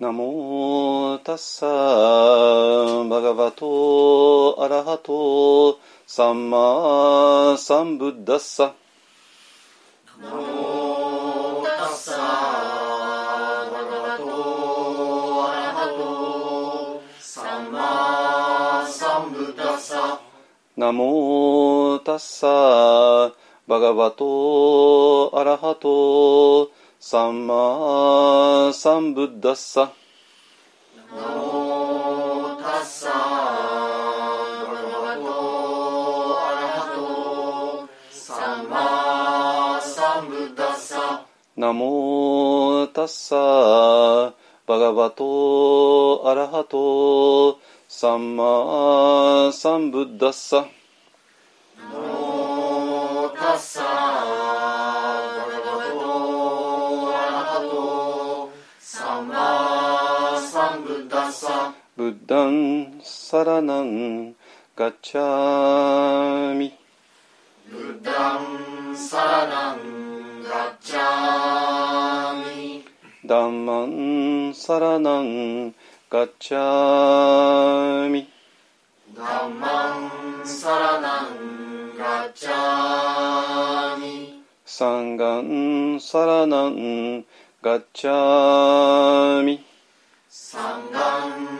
ナモタッサバガバトアラハトサンマサンブッダッサナモタッサバガバトアラハトサンマサンブッダッサナモタッサバガバトアラハトサンマサンブッダッサナモタッサバガバトアラハトサンマサンブッダッサナモタッサバガバトアラハトサンマサンブッダッサナモタッサブッダンサラナンガチャミ。ブッダンサラナンガッチャミ。ダンマンサラナンガチャミ。ダンマンサラナンガッチャミ。サンガンサラナンガチャミ。サンガン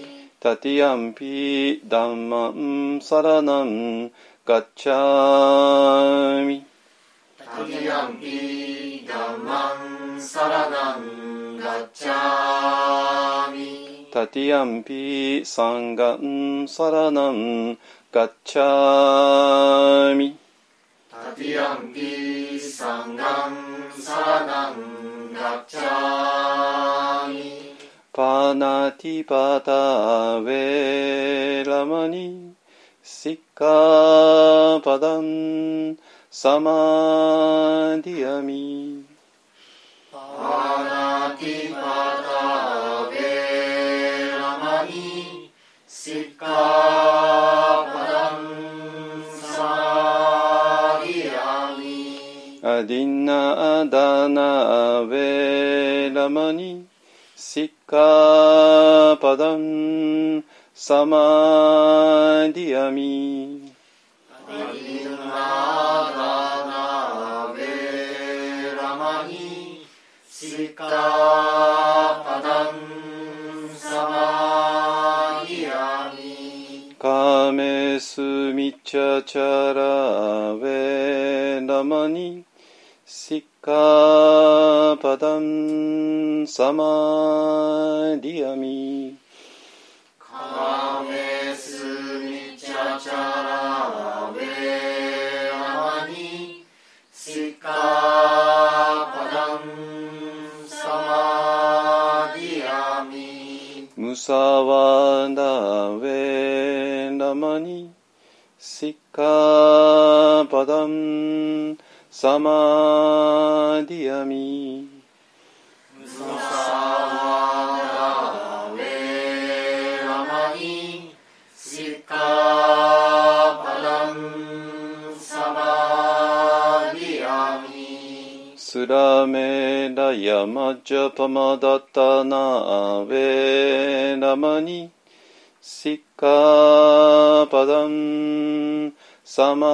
ピブッダンサラナンガッチャミドゥティアンピダンマンサラナンガッチャミタティアンピダンサラナンサラナンガッチャミタティアンピサンガンサラナンガッチャミタティアンピサンガンサラナンガッチャミパナティパタウェラマニシッカパダンサマディアミェラマニシッカパダンサマリアミジャパマダタナウェラマニシッカパダンサマ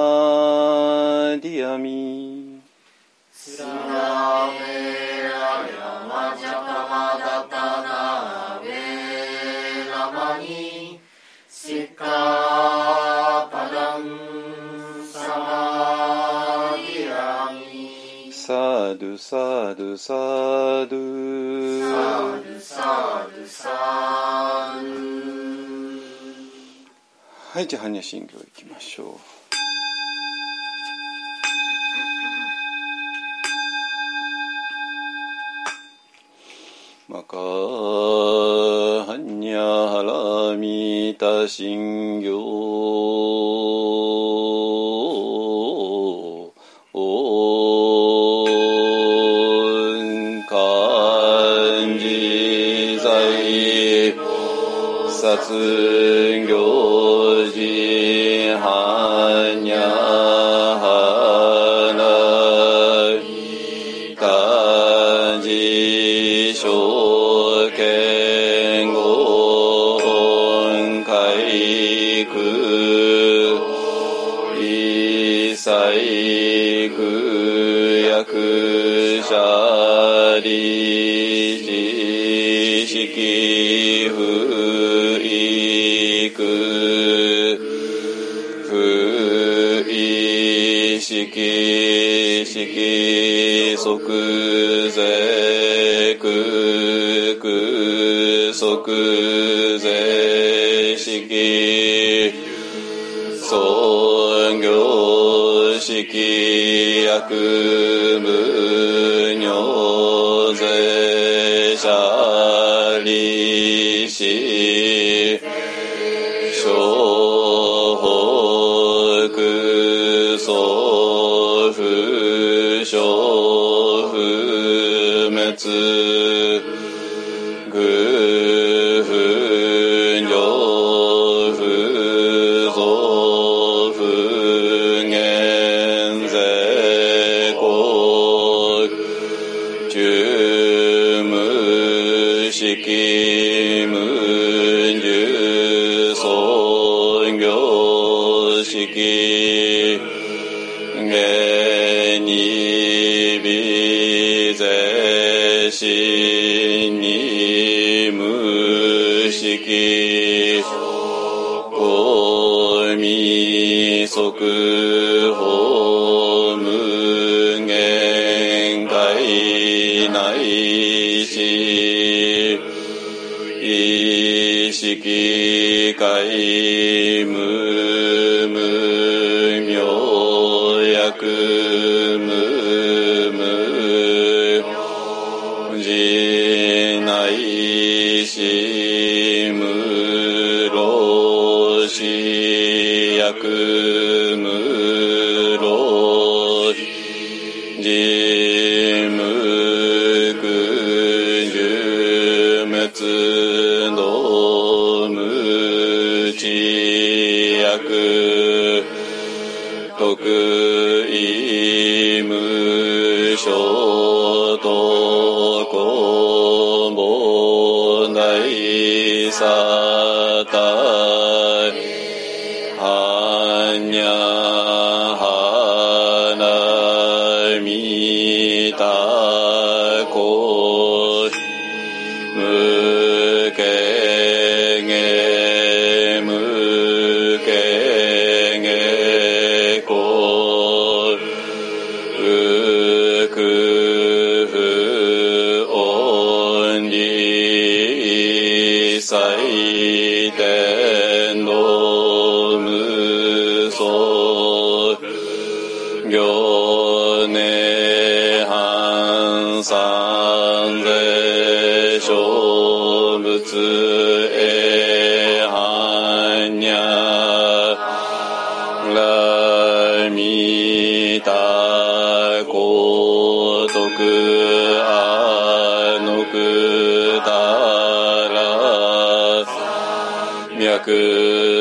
はいじゃあ般若心経いきましょう。マカハニャハラミタ即税空空即税式創業式薬無尿し者利子小北総不小普。法無限界内いし意識界無限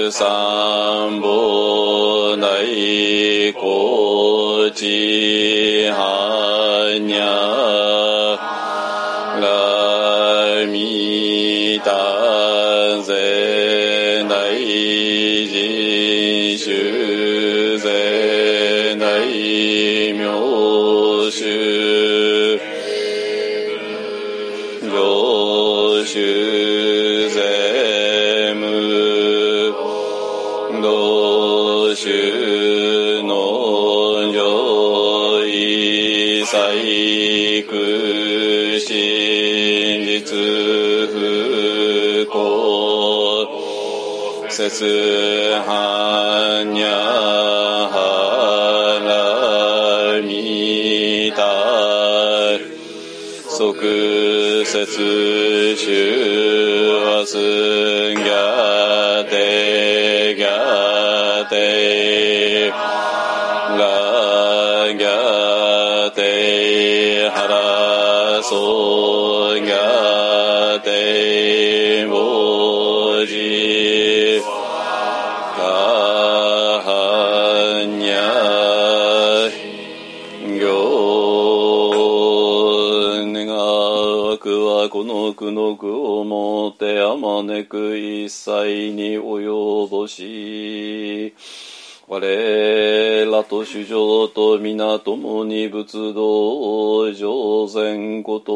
三不内国际汉呀，阿弥达在内。節般若波羅蜜多即節主はすこの具をもてあまねく一切に及ぼし我らと主情と皆共に仏道上善こと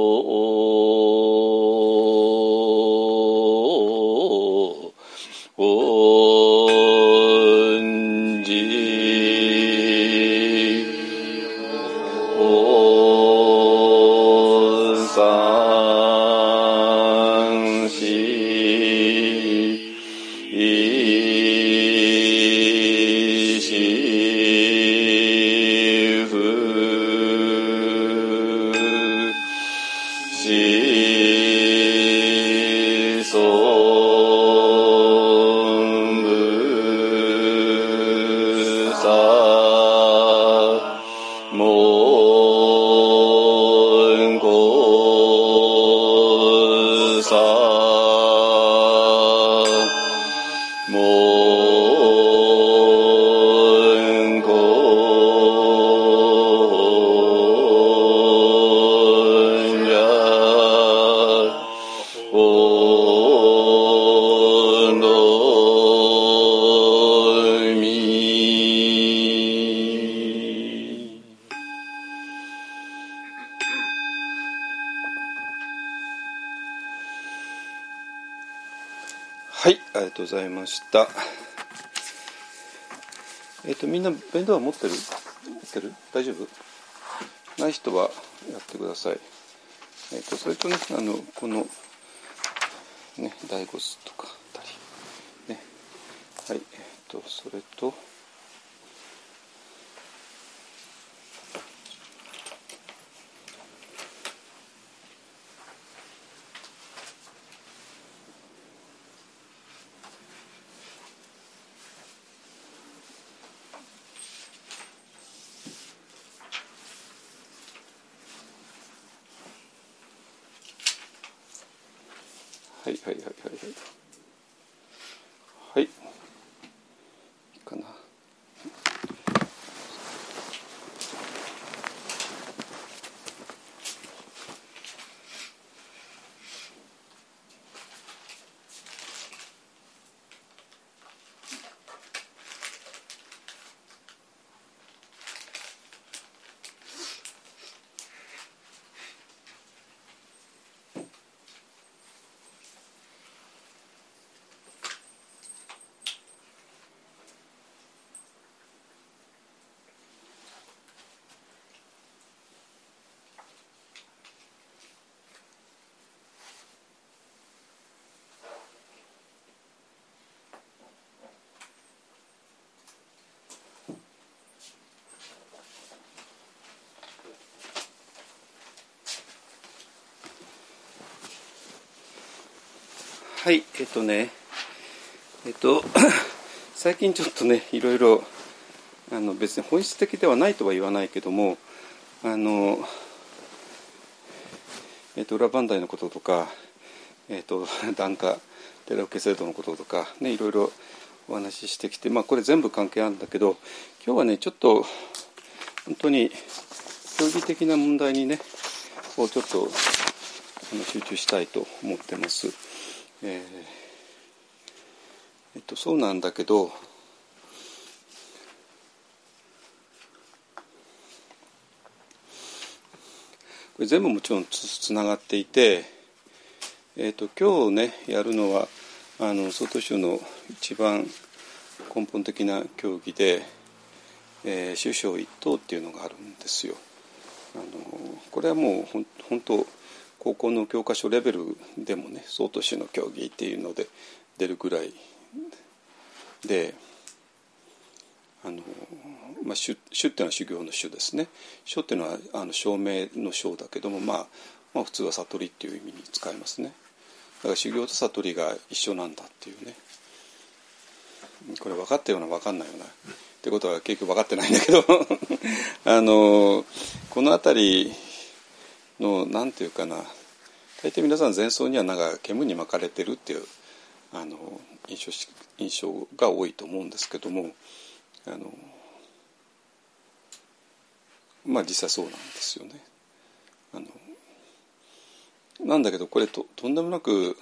さい。えっ、ーとそれとねあのこのね大ゴスとかあたりねはいえっ、とそれと。はいはいはいはいはいはいいいかなはいえっとねえっと 最近ちょっとねいろいろあの別に本質的ではないとは言わないけどもあのえっと裏磐梯のこととかえっと 檀家寺受制度のこととかねいろいろお話ししてきてまあこれ全部関係あるんだけど今日はねちょっと本当に競技的な問題にねこうちょっと集中したいと思ってます。えーえっと、そうなんだけどこれ全部もちろんつつながっていて、えっと、今日ねやるのはあの外州の一番根本的な教義で、えー、首相一党っていうのがあるんですよ。あのこれはもうほん本当高校の教科書レベルでもね総都市の教義っていうので出るぐらいであの、まあ、主主っていうのは修行の主ですね。書っていうのはあの証明の章だけども、まあ、まあ普通は悟りっていう意味に使いますね。だから修行と悟りが一緒なんだっていうね。これ分かったような分かんないような。ってことは結局分かってないんだけど。あのこの辺りの何て言うかな大抵皆さん前奏にはなんか煙に巻かれてるっていうあの印象印象が多いと思うんですけどもあのまあ実際そうなんですよね。あのなんだけどこれととんでもなく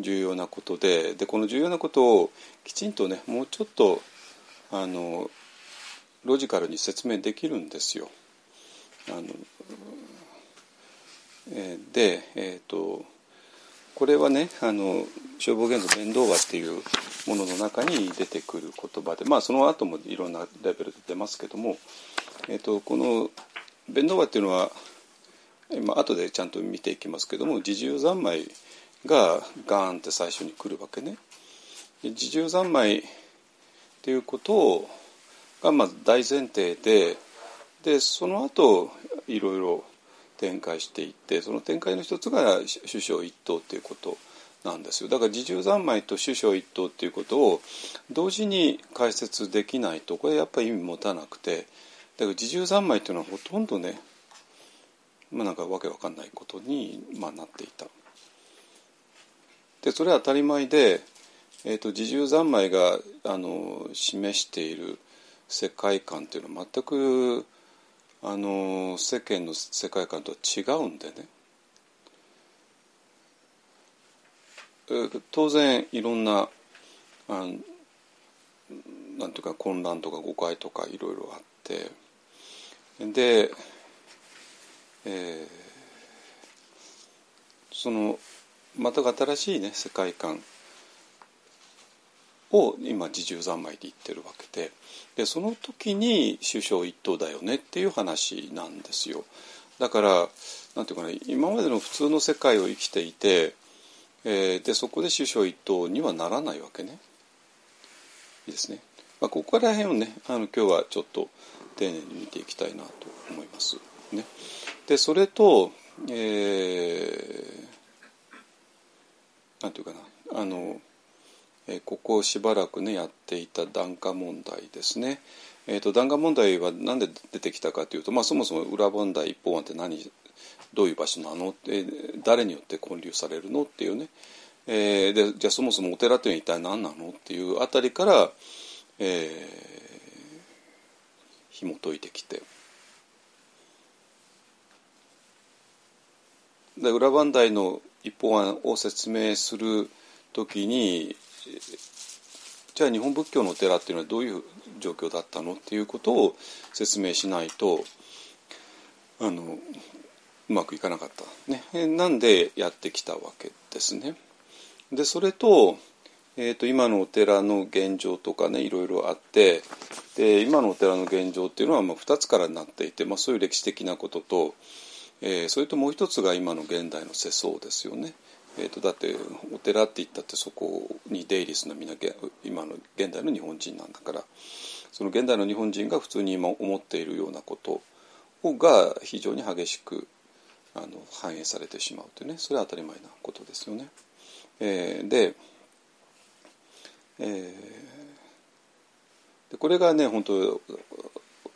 重要なことででこの重要なことをきちんとねもうちょっとあのロジカルに説明できるんですよ。あの、で、えーと、これはねあの消防現像弁道話っていうものの中に出てくる言葉でまあその後もいろんなレベルで出ますけども、えーと、この弁道話っていうのは、まあ後でちゃんと見ていきますけども自重三昧がガーンって最初に来るわけね。自重三昧っていうことをがまず大前提ででその後いろいろ展開していってその展開の一つが首相一党っていうことなんですよだから自重三昧と首相一党っていうことを同時に解説できないとこれやっぱり意味持たなくてだから自重三昧っていうのはほとんどねまあなんかわけわかんないことに、まあ、なっていた。でそれは当たり前で、えーと、自重三昧があの示している世界観っていうのは全くあの世間の世界観とは違うんでね。当然いろんなあなんていうか混乱とか誤解とかいろいろあってで、えー、そのまた新しいね世界観。を今自重三昧で言ってるわけで。でその時に首相一党だよねっていう話なんですよ。だからなんていうかね今までの普通の世界を生きていて、えー、でそこで首相一党にはならないわけね。いいですね、まあ、ここら辺をねあの今日はちょっと丁寧に見ていきたいなと思います。ね。でそれとえー、なんていうかなあのえここしばらくねやっていた檀家問題ですね。えーと、檀家問題は何で出てきたかというと、まあ、そもそも裏問題一方案って何どういう場所なの？って誰によって建立されるの？っていうね、えー、でじゃあそもそもお寺っていうのは一体何なの？っていうあたりから、えー、紐解いてきて。で裏磐梯の一方案を説明する時にじゃあ日本仏教のお寺っていうのはどういう状況だったのっていうことを説明しないとあのうまくいかなかった、ね、なんでやってきたわけですね。でそれと,、えーと、今のお寺の現状とかねいろいろあってで今のお寺の現状っていうのはまあ2つからなっていて、まあ、そういう歴史的なことと、えー、それともう一つが今の現代の世相ですよね。えーと、だってお寺って言ったってそこに出入りするのはみんな今の現代の日本人なんだからその現代の日本人が普通に今思っているようなことが非常に激しくあの反映されてしまうというねそれは当たり前なことですよね。えー、で,、えー、でこれがね本当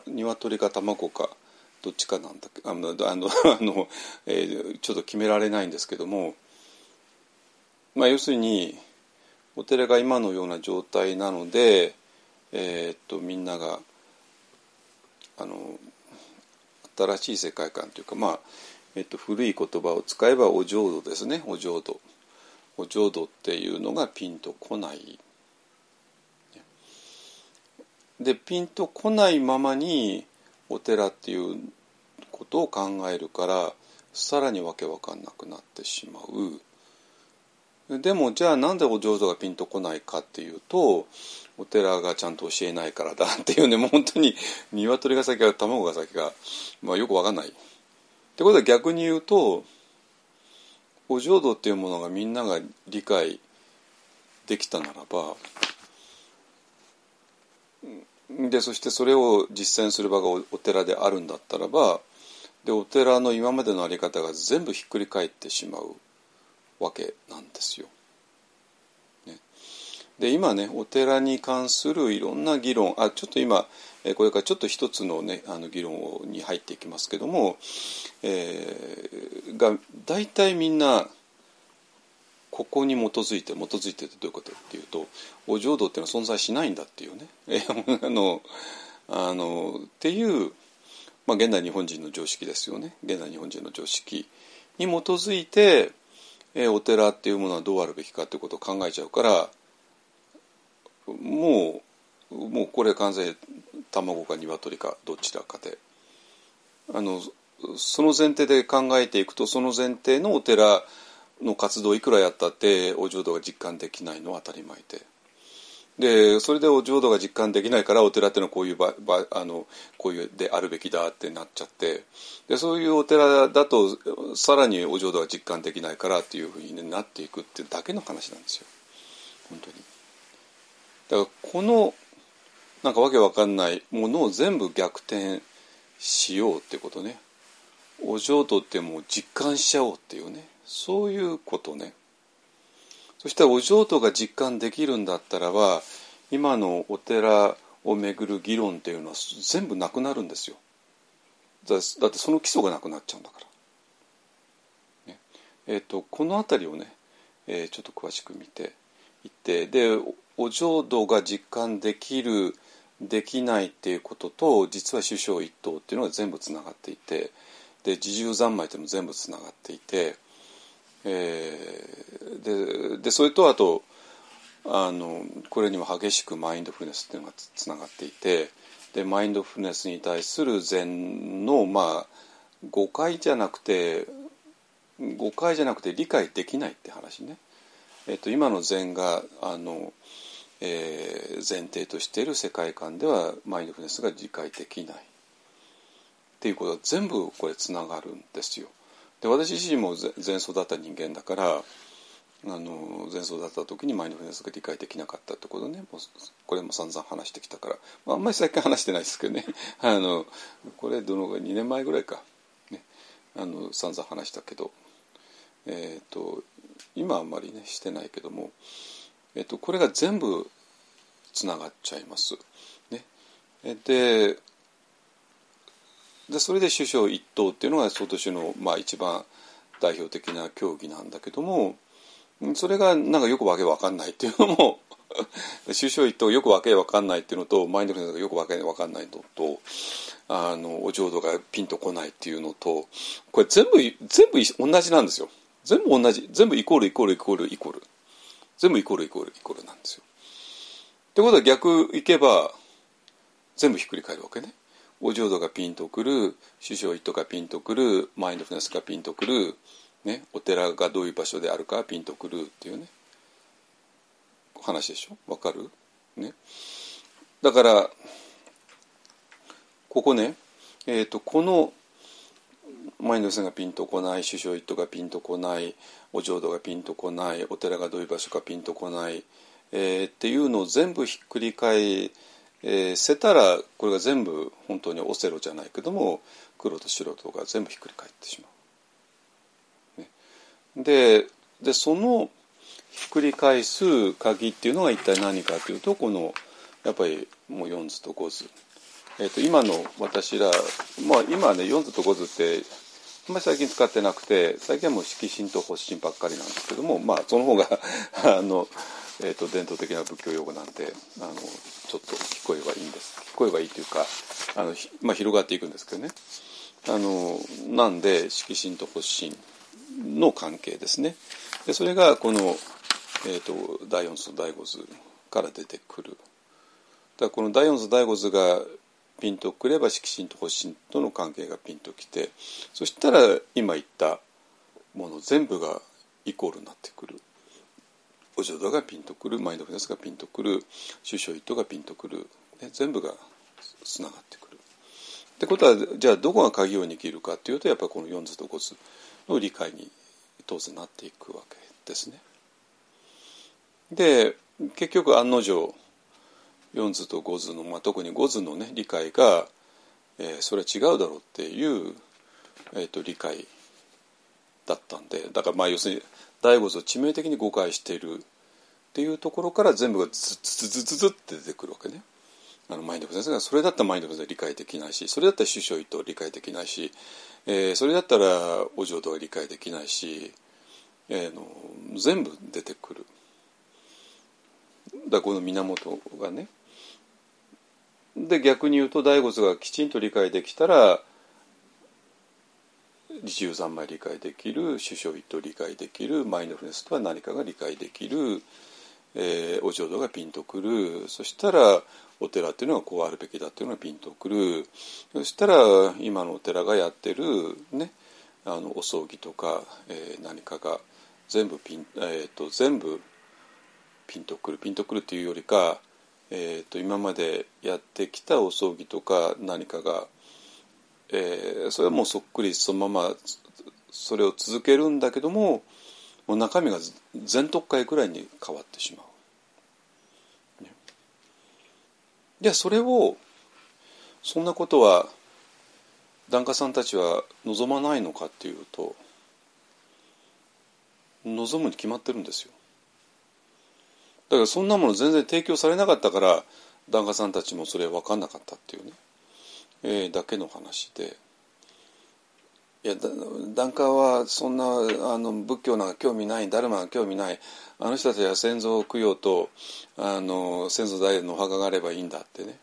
鶏か卵かどっちかなんだけあのあのあの、えー、ちょっと決められないんですけどもまあ、要するにお寺が今のような状態なので、えー、っとみんながあの新しい世界観というか、まあえー、っと古い言葉を使えばお浄土ですねお浄土お浄土っていうのがピンとこない。でピンとこないままにお寺っていうことを考えるからさらにわけわかんなくなってしまう。でもじゃあなんでお浄土がピンとこないかっていうとお寺がちゃんと教えないからだっていうねもう本当に 鶏が先か卵が先か、まあ、よくわかんない。ってことは逆に言うとお浄土っていうものがみんなが理解できたならばでそしてそれを実践する場がお寺であるんだったらばでお寺の今までの在り方が全部ひっくり返ってしまうわけなんですよ。ね、で今ねお寺に関するいろんな議論あちょっと今これからちょっと一つの,、ね、あの議論に入っていきますけども、えー、が大体みんなここに基づいて基づいてってどういうことっていうとお浄土っていうのは存在しないんだっていうね。あのあのっていう、まあ、現代日本人の常識ですよね。現代日本人の常識に基づいて、えお寺っていうものはどうあるべきかっていうことを考えちゃうからもうもうこれ完全に卵か鶏かどちらかであのその前提で考えていくとその前提のお寺の活動いくらやったってお浄土が実感できないのは当たり前で。でそれでお浄土が実感できないからお寺っていうのはこういう場場あのこういうであるべきだってなっちゃって。でそういうお寺だとさらにお浄土が実感できないからっていうふうになっていくってだけの話なんですよ。本当に。だからこのなんかわけわかんないものを全部逆転しようってことね。お浄土ってもう実感しちゃおうっていうね。そういうことね。そしたらお浄土が実感できるんだったらば今のお寺をめぐる議論っていうのは全部なくなるんですよ。だってその基礎がなくなっちゃうんだから、ね。えーと、この辺りをね、えー、ちょっと詳しく見ていってでお浄土が実感できるできないっていうことと実は首相一党っていうのが全部つながっていてで自重三昧っていうのも全部つながっていてえー、ででそれとあとあのこれにも激しくマインドフルネスっていうのがつながっていてでマインドフルネスに対する禅のまあ誤解じゃなくて誤解じゃなくて理解できないって話ね。えっと、今の禅があの、えー、前提としている世界観ではマインドフルネスが理解できないっていうことは全部これつながるんですよ。で私自身も前奏だった人間だからあの前奏だった時にマインドフルネスが理解できなかったってことね。もうこれも散々話してきたから、まあ、あんまり最近話してないですけどね。あのこれどのぐらい2年前ぐらいか、ね、あの散々話したけど、えーと、今あんまりねしてないけども、えーと、これが全部つながっちゃいます。ね、ででそれで首相一党っていうのが今年の、まあ、一番代表的な競技なんだけどもそれがなんかよくわけわかんないっていうのも 首相一党よくわけわかんないっていうのとマインドフルネスがよくわけわかんないのとあのお浄土がピンとこないっていうのとこれ全部全部同じなんですよ全部同じ全部イコールイコールイコールイコール全部イコールイコールイコールなんですよ。ってことは逆いけば全部ひっくり返るわけね。お浄土がピンとくる首相一がピンとくるマインドフルネスがピンとくる、ね、お寺がどういう場所であるかピンとくるっていうね話でしょ？わかる？ね。だからここね、えーと、このマインドフルネスがピンとこない首相一がピンとこないお浄土がピンとこないお寺がどういう場所かピンとこない、えー、っていうのを全部ひっくり返えー、せたらこれが全部本当にオセロじゃないけども黒と白とが全部ひっくり返ってしまう。ね、ででそのひっくり返す鍵っていうのが一体何かというとこのやっぱりもう4図と5図。えー、と今の私ら、まあ、今ね4図と5図ってあんまり最近使ってなくて最近はもう色心と発心ばっかりなんですけどもまあその方が あのえーと、伝統的な仏教用語なんであのちょっと聞こえばいいんです。聞こえばいいというかあの、まあ、広がっていくんですけどね。あのなんで色心と発心の関係ですね。でそれがこの、えーと、第四図第五図から出てくる。だこの第四図第五図がピンとくれば色心と発心との関係がピンときてそしたら今言ったもの全部がイコールになってくる。浄土がピンとくるマインドフルネスがピンとくる首相意図がピンとくる、ね、全部がつながってくる。ってことはじゃあどこが鍵を握るかっていうとやっぱりこの四図と五図の理解に当然なっていくわけですね。で結局案の定四図と五図の、まあ、特に五図のね理解が、えー、それは違うだろうっていう、えーと、理解だったんでだからまあ要するに第五図を致命的に誤解しているっていうところから全部がズズズズズって出てくるわけね。あのマインドフルネスがそれだったらマインドフルネスは理解できないしそれだったら首相意図理解できないし、えー、それだったらお浄土は理解できないし、えー、の全部出てくる。だこの源がねで逆に言うと大仏がきちんと理解できたら自由三昧理解できる首相意図理解できるマインドフルネスとは何かが理解できる、えー、お浄土がピンとくる。そしたらお寺っていうのはこうあるべきだっていうのがピンとくる。そしたら今のお寺がやってるねあのお葬儀とか、えー、何かが全部ピン、えーと、全部ピンとくる。ピンとくるっていうよりか、えーと、今までやってきたお葬儀とか何かが、えー、それはもうそっくりそのままそれを続けるんだけどももう中身が全特会くらいに変わってしまう。じゃあそれをそんなことは檀家さんたちは望まないのかっていうと望むに決まってるんですよ。だからそんなもの全然提供されなかったから檀家さんたちもそれ分かんなかったっていうね、えー、だけの話で。いや檀家はそんなあの仏教なんか興味ないダルマが興味ないあの人たちは先祖供養とあの先祖代のお墓があればいいんだってね。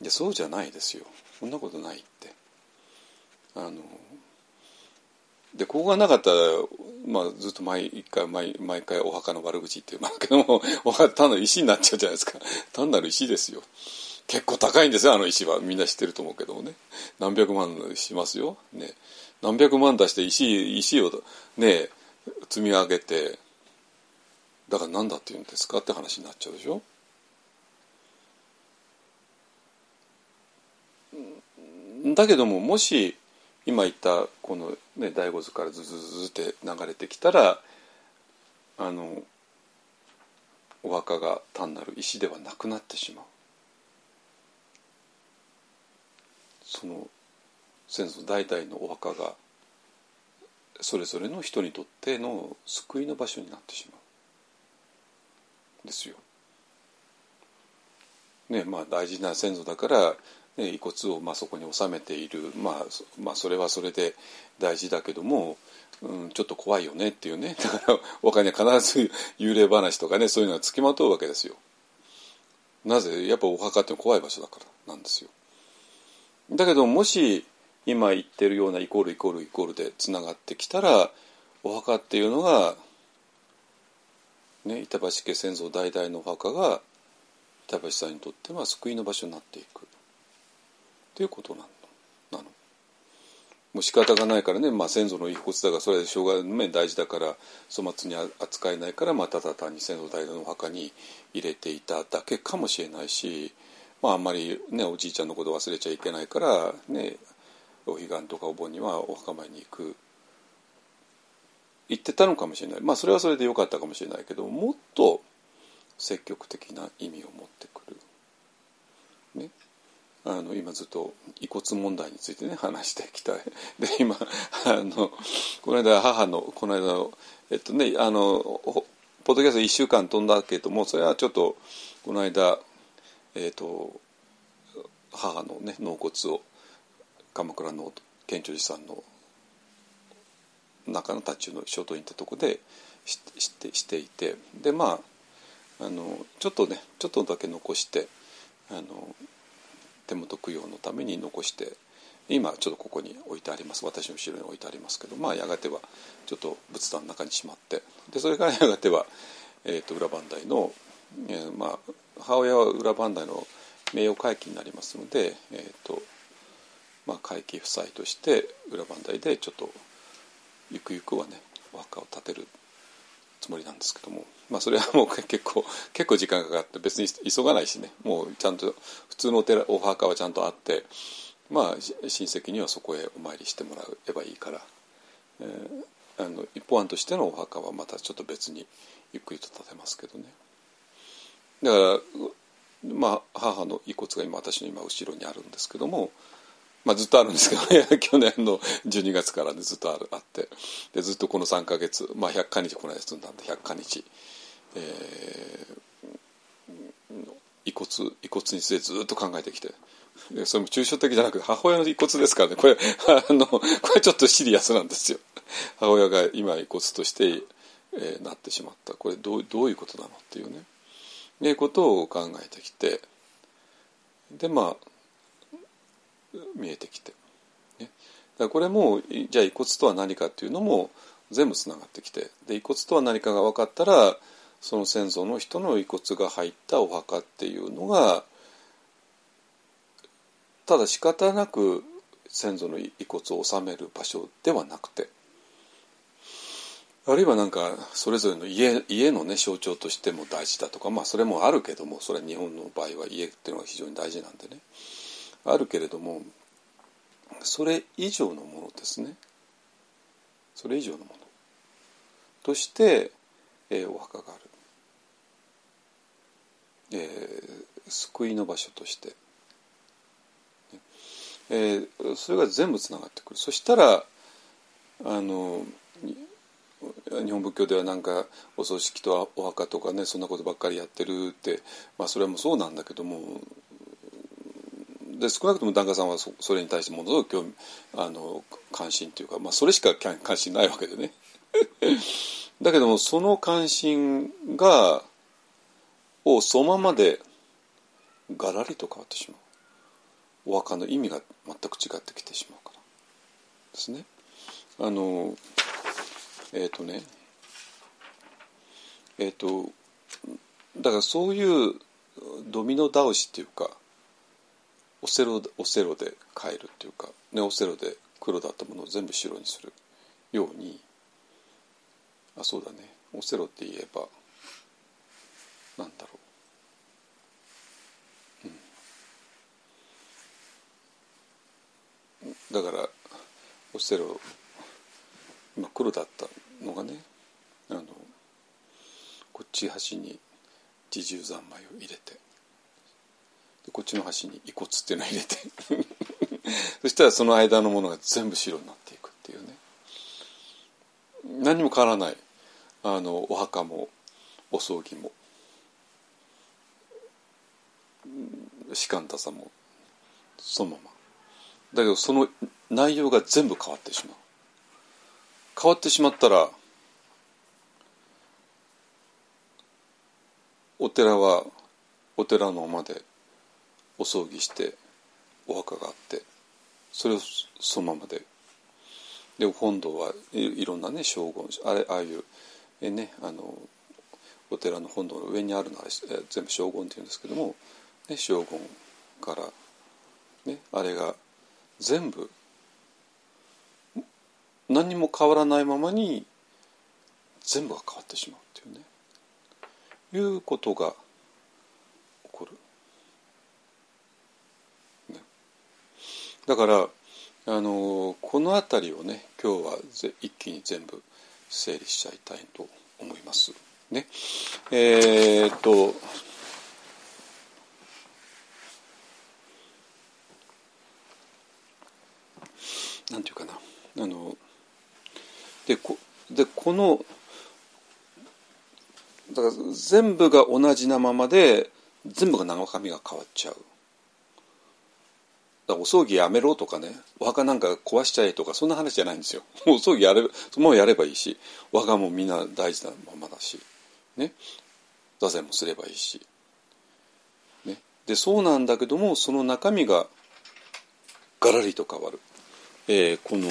いやそうじゃないですよ。そんなことないって。あのでここがなかったら、まあ、ずっと毎回毎毎回お墓の悪口言ってますけどもお墓単なる石になっちゃうじゃないですか。単なる石ですよ。結構高いんですよあの石は。みんな知ってると思うけどもね。何百万しますよ、ね、何百万出して石石をね積み上げてだから何だって言うんですかって話になっちゃうでしょ。だけどももし今言ったこの、ね、第五図からズズズズって流れてきたらあのお墓が単なる石ではなくなってしまう。その先祖代々のお墓がそれぞれの人にとっての救いの場所になってしまうですよ。ねまあ大事な先祖だからね、遺骨をまあそこに収めている、まあ、まあそれはそれで大事だけども、うん、ちょっと怖いよねっていうねだからお金必ず幽霊話とかねそういうのがつきまとうわけですよ。なぜやっぱお墓って怖い場所だからなんですよ。だけどもし今言ってるようなイコールイコールイコールでつながってきたらお墓っていうのが、ね、板橋家先祖代々のお墓が板橋さんにとっては救いの場所になっていく。っていうことなの。なのもう仕方がないからね、まあ、先祖の遺骨だからそれで障害の面大事だから粗末に扱えないから、まあ、ただ単に先祖代々のお墓に入れていただけかもしれないし、まあ、あんまり、ね、おじいちゃんのこと忘れちゃいけないから、ね、お彼岸とかお盆にはお墓参りに行く。言ってたのかもしれない。まあそれはそれでよかったかもしれないけどもっと積極的な意味を持ってくる。ね、あの今ずっと遺骨問題についてね話してきた。い で今あのこの間母のこの間えっとねあのポッドキャスト1週間飛んだけどもそれはちょっとこの間えっと母のね納骨を鎌倉の県庁寺さんの中の達中の諸島に行ったとこでしてしていてでまああのちょっとねちょっとだけ残してあの手元供養のために残して今ちょっとここに置いてあります。私の後ろに置いてありますけどまあやがてはちょっと仏壇の中にしまってでそれからやがては、えーと、裏磐梯の、えー、まあ、母親は裏磐梯の名誉会期になりますので、えーとまあ、会期夫妻として裏磐梯でちょっとゆくゆくはねお墓を建てるつもりなんですけどもまあそれはもう 結構結構時間かかって別に急がないしねもうちゃんと普通のお寺お墓はちゃんとあってまあ親戚にはそこへお参りしてもらえばいいから、えー、あの一方案としてのお墓はまたちょっと別にゆっくりと建てますけどね。だからまあ母の遺骨が今私の今後ろにあるんですけどもまあ、ずっとあるんですけど、ね、去年の12月から、ね、ずっとあるあってでずっとこの3か月、まあ、100か日この間積んだんで100か日、えー、遺骨遺骨についてずっと考えてきてそれも抽象的じゃなくて母親の遺骨ですからねこれあのこれちょっとシリアスなんですよ。母親が今遺骨として、えー、なってしまった。これどうどういうことなのっていうね。いうことを考えてきてでまあ見えてきて、ね、だこれもじゃあ遺骨とは何かっていうのも全部つながってきて。で遺骨とは何かが分かったらその先祖の人の遺骨が入ったお墓っていうのがただ仕方なく先祖の遺骨を納める場所ではなくて。あるいはなんかそれぞれの家家のね象徴としても大事だとかまあそれもあるけどもそれは日本の場合は家っていうのが非常に大事なんでね。あるけれどもそれ以上のものですね。それ以上のもの。として、えー、お墓がある、えー、救いの場所として、えー、それが全部つながってくる。そしたらあの日本仏教ではなんかお葬式とお墓とかねそんなことばっかりやってるって、まあ、それもそうなんだけどもで少なくとも檀家さんはそれに対してものすごく興味あの関心というか、まあ、それしか関心ないわけでね だけどもその関心がをそのままでがらりと変わってしまうお墓の意味が全く違ってきてしまうからですね。あのえっ、ー、とねえっ、ー、とだからそういうドミノ倒しっていうかオセロオセロで変えるっていうか、ね、オセロで黒だったものを全部白にするようにあそうだねオセロって言えばなんだろう、うん、だからオセロ今黒だった。のがねあのこっち端に自重三昧を入れてこっちの端に遺骨っていうのを入れて そしたらその間のものが全部白になっていくっていうね。何も変わらない。あのお墓もお葬儀も士官多さもそのまま。だけどその内容が全部変わってしまう。変わってしまったらお寺はお寺のまでお葬儀してお墓があってそれをそのままで。で本堂はいいろんなね荘厳あれああいうえねあのお寺の本堂の上にあるのは全部荘厳っていうんですけども、ね、荘厳から、ね、あれが全部何も変わらないままに全部が変わってしまうっていうね。いうことが起こる。だからあのこの辺りをね今日は一気に全部整理しちゃいたいと思います。ね、えー、っとなんていうかな。あのでこでこのだから全部が同じなままで全部が中身が変わっちゃう。だお葬儀やめろとかねお墓なんか壊しちゃえとかそんな話じゃないんですよ。お葬儀やれそのままやればいいしお墓もみんな大事なままだし。ね。座禅もすればいいし、ね、でそうなんだけどもその中身がガラリと変わる、えー、この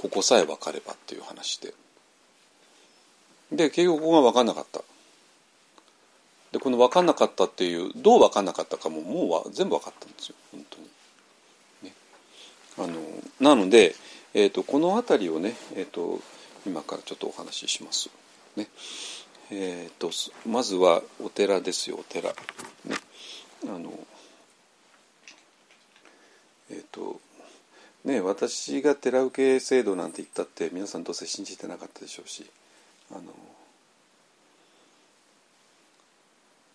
ここさえ分かればっていう話でで結局ここが分かんなかったでこの分かんなかったっていうどう分かんなかったかももう全部分かったんですよ本当に。あのなので、えーと、この辺りをね、えーと、今からちょっとお話しします。ねえー、とまずはお寺ですよお寺。ね、あのえっ、ー、とね私が寺受け制度なんて言ったって皆さんどうせ信じてなかったでしょうしあの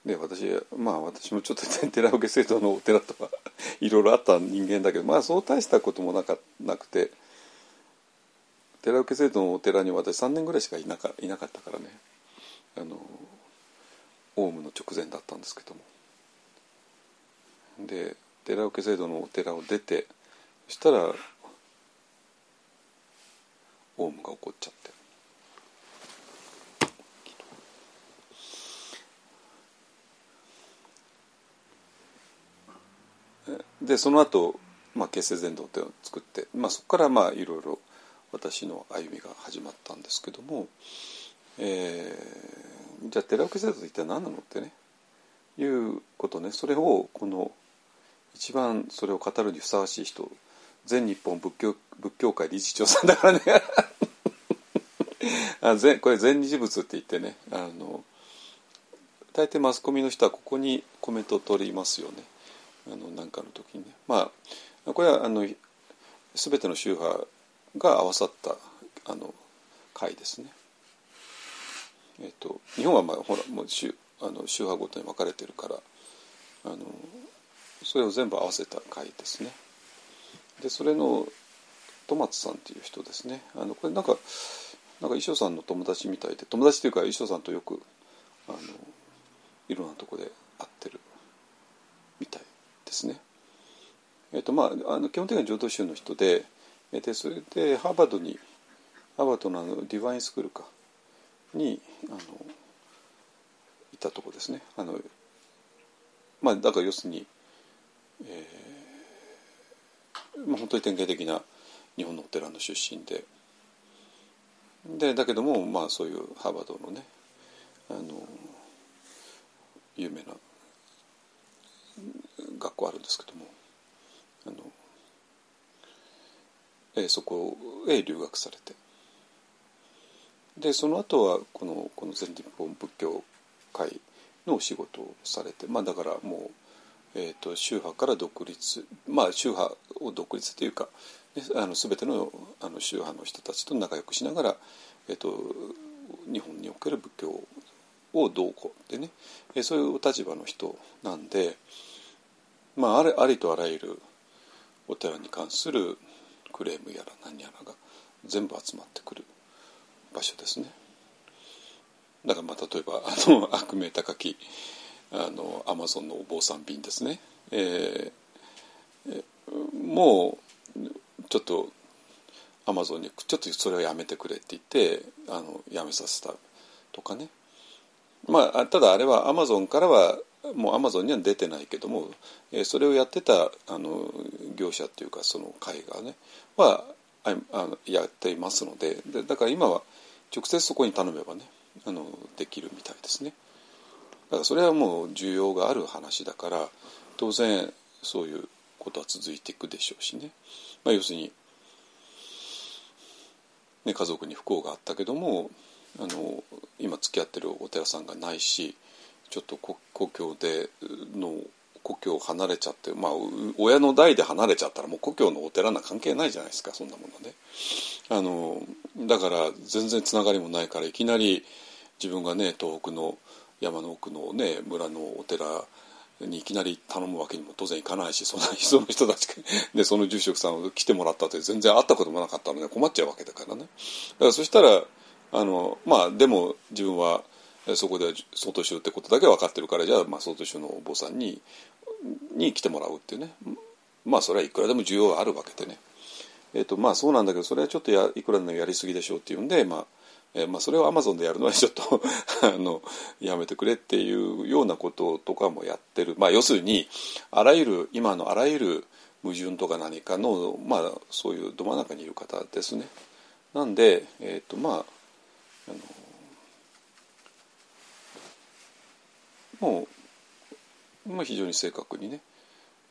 で私まあ私もちょっと 寺受け制度のお寺とか いろいろあった人間だけどまあそう大したこともなかなくて寺受け制度のお寺に私3年ぐらいしかいなかいなかったからねあのオウムの直前だったんですけども。で寺受け制度のお寺を出てしたらオウムが起こっちゃって。でその後、まあ結成伝道っていうのを作って、まあ、そこからまあいろいろ私の歩みが始まったんですけども、えー、じゃあ寺受制度って一体何なのってねいうことね。それをこの一番それを語るにふさわしい人全日本仏教仏教会理事長さんだからね あぜこれ全日仏って言ってねあの大抵マスコミの人はここにコメントを取りますよねあのなんかの時にねまあこれはあの全ての宗派が合わさったあの会ですね。えっと、日本は、まあ、ほらもう宗あの宗派ごとに分かれてるからあのそれを全部合わせた会ですね。でそれの戸松さんっていう人ですねあのこれなんかなんか衣装さんの友達みたいで友達っていうか衣装さんとよくあのいろんなとこで会ってるみたいですね。えっとまあ、あの基本的には浄土宗の人ででそれでハーバードにハーバードのあのディヴァインスクールかにあのいたとこですね。あのまあ、だから要するに、えーまあ、本当に典型的な日本のお寺の出身で。でだけども、まあ、そういうハーバードのねあの有名な学校あるんですけどもあの、えー、そこへ留学されて。でその後はこのこの全日本仏教会のお仕事をされてまあだからもう、えーと、宗派から独立まあ宗派を独立というか、ね、あの全てのあの宗派の人たちと仲良くしながら、えーと、日本における仏教をどうこうってね、えー、そういう立場の人なんで。まあ、あれありとあらゆるお寺に関するクレームやら何やらが全部集まってくる場所ですね。だからまあ例えばあの悪名高きあのアマゾンのお坊さん便ですね、えー、もうちょっとアマゾンにちょっとそれをやめてくれって言ってあのやめさせたとかねまあただあれはアマゾンからはもうアマゾンには出てないけども、え、それをやってたあの業者っていうかその会がねはあのやっていますのででだから今は直接そこに頼めばねあのできるみたいですね。だからそれはもう需要がある話だから当然そういうことは続いていくでしょうしね、まあ、要するに、ね、家族に不幸があったけどもあの今付き合ってるお寺さんがないしちょっと故郷での故郷を離れちゃってまあ親の代で離れちゃったらもう故郷のお寺な関係ないじゃないですかそんなものね。あのだから全然つながりもないからいきなり自分がね東北の山の奥のね村のお寺にいきなり頼むわけにも当然いかないしその その人たちでその住職さんを来てもらったって全然会ったこともなかったので困っちゃうわけだからね。だからそしたらあのまあでも自分はそこで相当宗ってことだけ分かってるからじゃあ、まあ、相当宗のお坊さんにに来てもらうっていうね。まあそれはいくらでも需要があるわけでね、えーとまあ、そうなんだけどそれはちょっとやいくらでもやりすぎでしょうっていうんで、まあえ、まあそれをアマゾンでやるのはちょっと あのやめてくれっていうようなこととかもやってる、まあ、要するにあらゆる今のあらゆる矛盾とか何かの、まあ、そういうど真ん中にいる方ですね。なんで、えーとまあ、あのもう、まあ、非常に正確にね。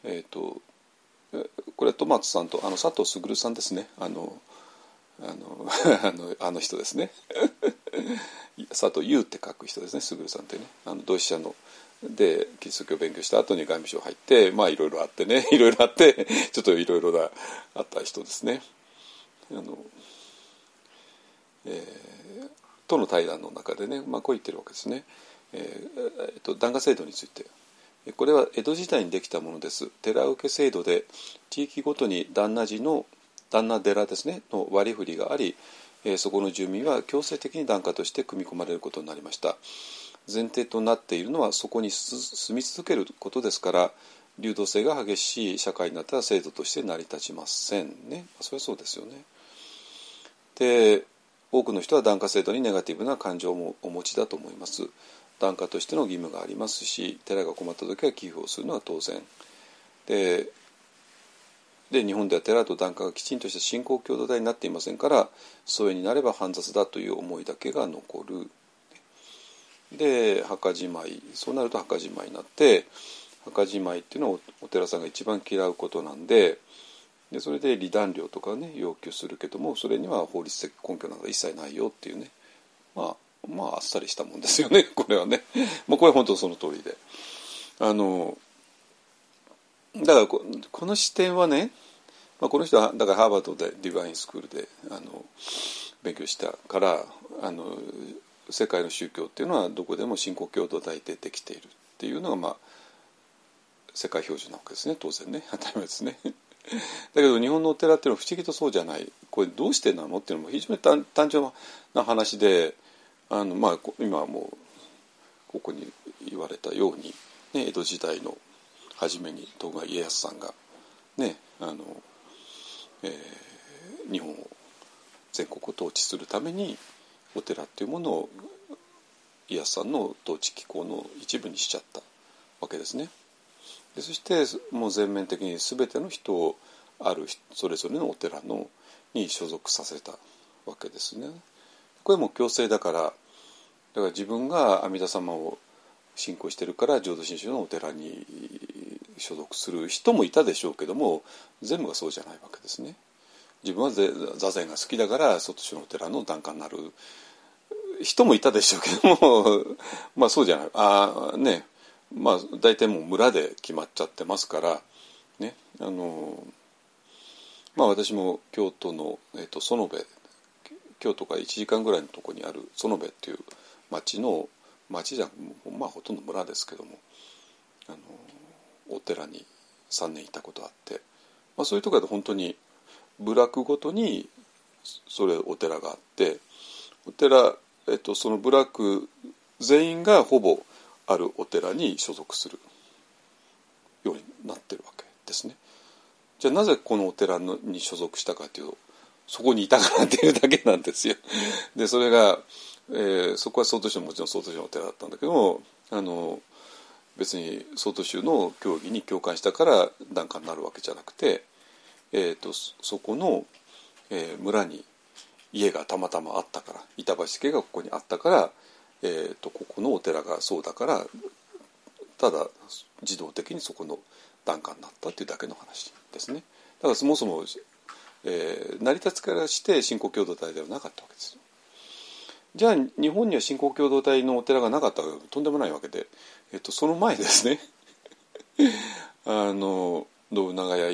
えっ、ー、とこれはトマトさんとあの佐藤卓さんですね。あのあの あのあの人ですね 佐藤優って書く人ですね卓さんってねあの同志社のでキリスト教を勉強した後に外務省入ってまあいろいろあってね いろいろあってちょっといろいろなあった人ですね。あのえー、との対談の中でね、まあ、こう言ってるわけですね。えーえっと、檀家制度についてこれは江戸時代にできたものです寺受け制度で地域ごとに旦那寺の旦那寺ですねの割り振りがあり、え、そこの住民は強制的に檀家として組み込まれることになりました。前提となっているのはそこに住み続けることですから流動性が激しい社会になったら制度として成り立ちませんね。それはそうですよね。で多くの人は檀家制度にネガティブな感情もお持ちだと思います。檀家としての義務がありますし寺が困った時は寄付をするのは当然。でで日本では寺と檀家がきちんとした信仰共同体になっていませんから疎遠になれば煩雑だという思いだけが残る。で墓じまいそうなると墓じまいになって墓じまいっていうのはお寺さんが一番嫌うことなんででそれで離檀料とかね要求するけどもそれには法律的根拠なんか一切ないよっていうねまあまああっさりしたもんですよねこれはね。もうこれ本当その通りで。あのだからこの視点はね、まあ、この人はだからハーバードでディバインスクールであの勉強したからあの世界の宗教っていうのはどこでも信仰共同体でできているっていうのがまあ世界標準なわけですね。当然ね。当たり前ですね。だけど日本のお寺っていうのは不思議とそうじゃない。これどうしてなのっていうのも非常に単純な話であの、まあ、今はもうここに言われたように、ね、江戸時代の初めに徳川家康さんがねあの、えー、日本を全国を統治するためにお寺っていうものを家康さんの統治機構の一部にしちゃったわけですね。でそしてもう全面的に全ての人をあるそれぞれのお寺のに所属させたわけですね。これも強制だからだから自分が阿弥陀様を信仰してるから浄土真宗のお寺に所属する人もいたでしょうけども全部がそうじゃないわけですね。自分は座禅が好きだから外宗のお寺の檀家になる人もいたでしょうけども まあそうじゃない。あね。まあ大体もう村で決まっちゃってますからね。あのまあ私も京都の、えーと、園部京都から1時間ぐらいのとこにある園部っていう町の町じゃまあほとんど村ですけどもあのお寺に3年いたことあって、まあ、そういうところで本当に部落ごとにそれお寺があってお寺、えっと、その部落全員がほぼあるお寺に所属するようになってるわけですね。じゃあなぜこのお寺に所属したかというとそこにいたからっていうだけなんですよ。でそれが、えー、そこは総統州もちろん総統州のお寺だったんだけどもあの別に総統州の教義に共感したから檀家になるわけじゃなくて、えーと、そこの、えー、村に家がたまたまあったから板橋家がここにあったから、えーと、ここのお寺がそうだからただ自動的にそこの檀家になったっていうだけの話ですね。だからそもそも、えー、成り立つからして信仰共同体ではなかったわけですじゃあ日本には信仰共同体のお寺がなかったらとんでもないわけで、えっと、その前ですね。あの信長や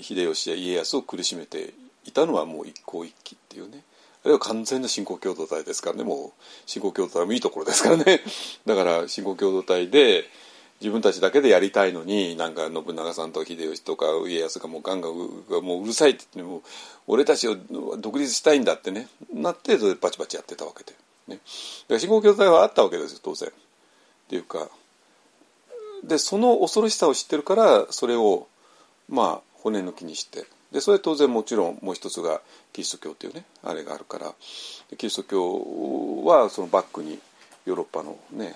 秀吉や家康を苦しめていたのはもう一向一揆っていうね。あれは完全な信仰共同体ですからね。もう信仰共同体もいいところですからね。だから信仰共同体で自分たちだけでやりたいのになんか信長さんとか秀吉とか家康がもうガンガンもううるさいって言っても俺たちを独立したいんだってねなってそれでバチバチやってたわけで、ね、だから信仰共同体はあったわけですよ当然。っていうかでその恐ろしさを知ってるからそれをまあ骨抜きにして。でそれ当然もちろんもう一つがキリスト教っていうねあれがあるから。キリスト教はそのバックにヨーロッパのね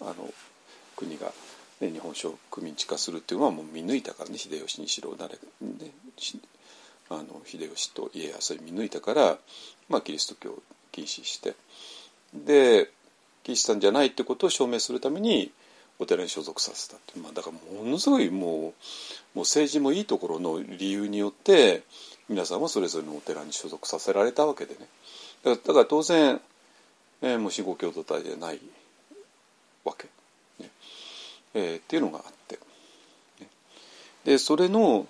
あの国がね、日本植民地化するっていうのはもう見抜いたからね秀吉にしろ誰、ね、あの秀吉と家康見抜いたから、まあ、キリスト教を禁止して。でキリシタンじゃないってことを証明するためにお寺に所属させたって、まあ、だからものすごいもうもう政治もいいところの理由によって皆さんはそれぞれのお寺に所属させられたわけでね。だから当然、えー、もう死後共同体でないわけ、えー、っていうのがあって、でそれの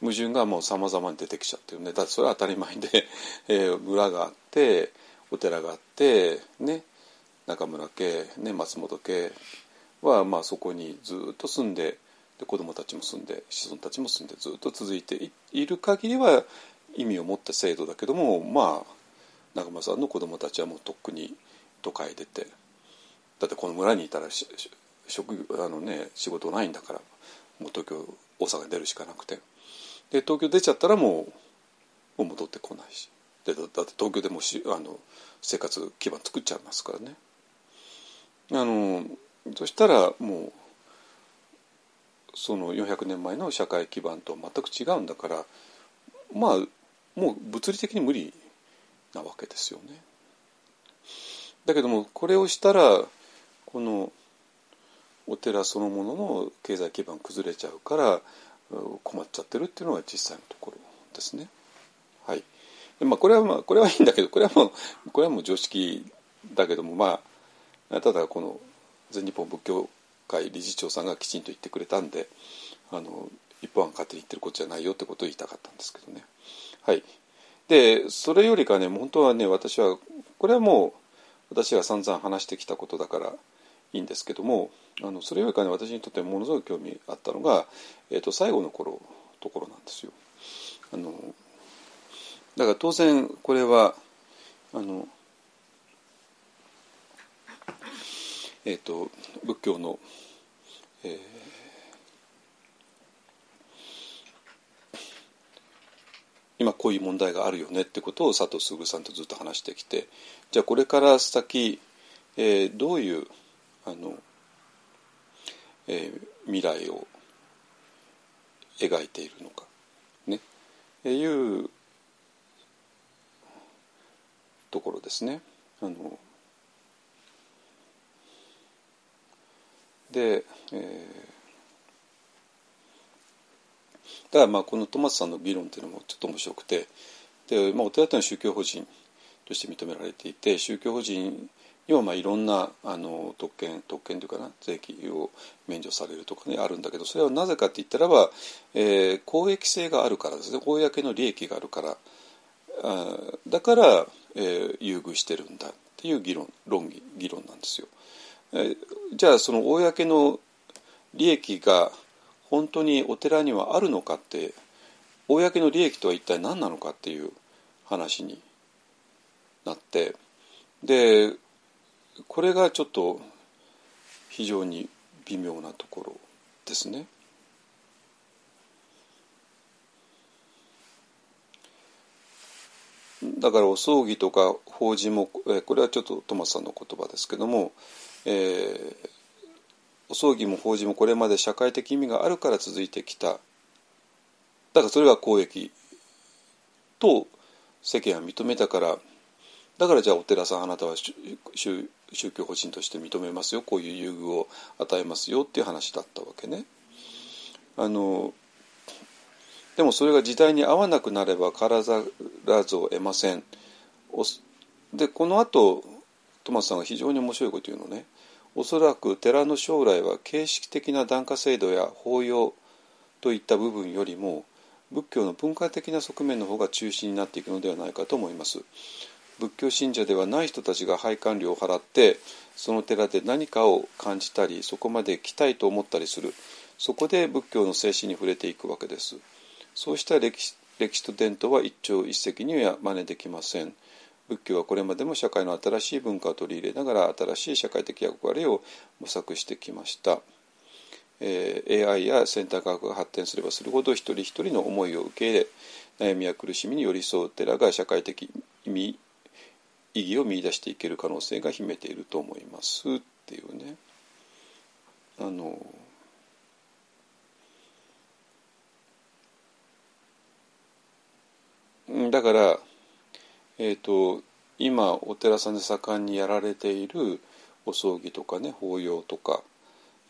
矛盾がもう様々に出てきちゃってるね。だってそれは当たり前で、えー、村があってお寺があってね。中村家、ね、松本家はまあそこにずっと住んでで子供たちも住んで子孫たちも住んでずっと続いている限りは意味を持った制度だけどもまあ中村さんの子供たちはもうとっくに都会出てだってこの村にいたら職あの、ね、仕事ないんだからもう東京大阪に出るしかなくてで東京出ちゃったらもうもう戻ってこないしでだって東京でもしあの生活基盤作っちゃいますからね。あのそしたらもうその400年前の社会基盤と全く違うんだからまあもう物理的に無理なわけですよね。だけどもこれをしたらこのお寺そのものの経済基盤崩れちゃうから困っちゃってるっていうのが実際のところですね。はい。まあこれはまあこれはいいんだけどこれはもうこれはもう常識だけどもまあただこの全日本仏教会理事長さんがきちんと言ってくれたんであの一般は勝手に言ってることじゃないよってことを言いたかったんですけどね。はい。でそれよりかね本当はね私はこれはもう私が散々話してきたことだからいいんですけどもあのそれよりかね私にとってものすごい興味あったのが、えー、と最後の頃ところなんですよ。あのだから当然これはあのえ、ー、と仏教の、えー、今こういう問題があるよねってことを佐藤卓さんとずっと話してきてじゃあこれから先、えー、どういうあの、えー、未来を描いているのかねいうところですね。あので、えー、だからまあこのトマスさんの議論っていうのもちょっと面白くてで、まあ、お寺というのは宗教法人として認められていて宗教法人にはまあいろんなあの特権特権というかな税金を免除されるとかねあるんだけどそれはなぜかって言ったらば、えー、公益性があるからですね公の利益があるからあだから、えー、優遇してるんだっていう議論論議議論なんですよ。えー、じゃあその公の利益が本当にお寺にはあるのかって公の利益とは一体何なのかっていう話になってでこれがちょっと非常に微妙なところですね。だからお葬儀とか法事もこれはちょっとトマスさんの言葉ですけども、えー、お葬儀も法事もこれまで社会的意味があるから続いてきただからそれが公益と世間は認めたからだからじゃあお寺さんあなたは宗教法人として認めますよこういう優遇を与えますよっていう話だったわけね。あのでもそれが時代に合わなくなれば変わらずを得ません。でこの後トマスさんが非常に面白いこと言うのね。おそらく寺の将来は形式的な檀家制度や法要といった部分よりも仏教の文化的な側面の方が中心になっていくのではないかと思います。仏教信者ではない人たちが拝観料を払ってその寺で何かを感じたりそこまで来たいと思ったりする。そこで仏教の精神に触れていくわけです。そうした歴史歴史と伝統は一朝一夕には真似できません。仏教はこれまでも社会の新しい文化を取り入れながら新しい社会的役割を模索してきました、えー、AI や先端科学が発展すればするほど一人一人の思いを受け入れ悩みや苦しみに寄り添う寺が社会的意味意義を見出していける可能性が秘めていると思いますっていうね。あのだから、えーと、今お寺さんで盛んにやられているお葬儀とかね法要とか、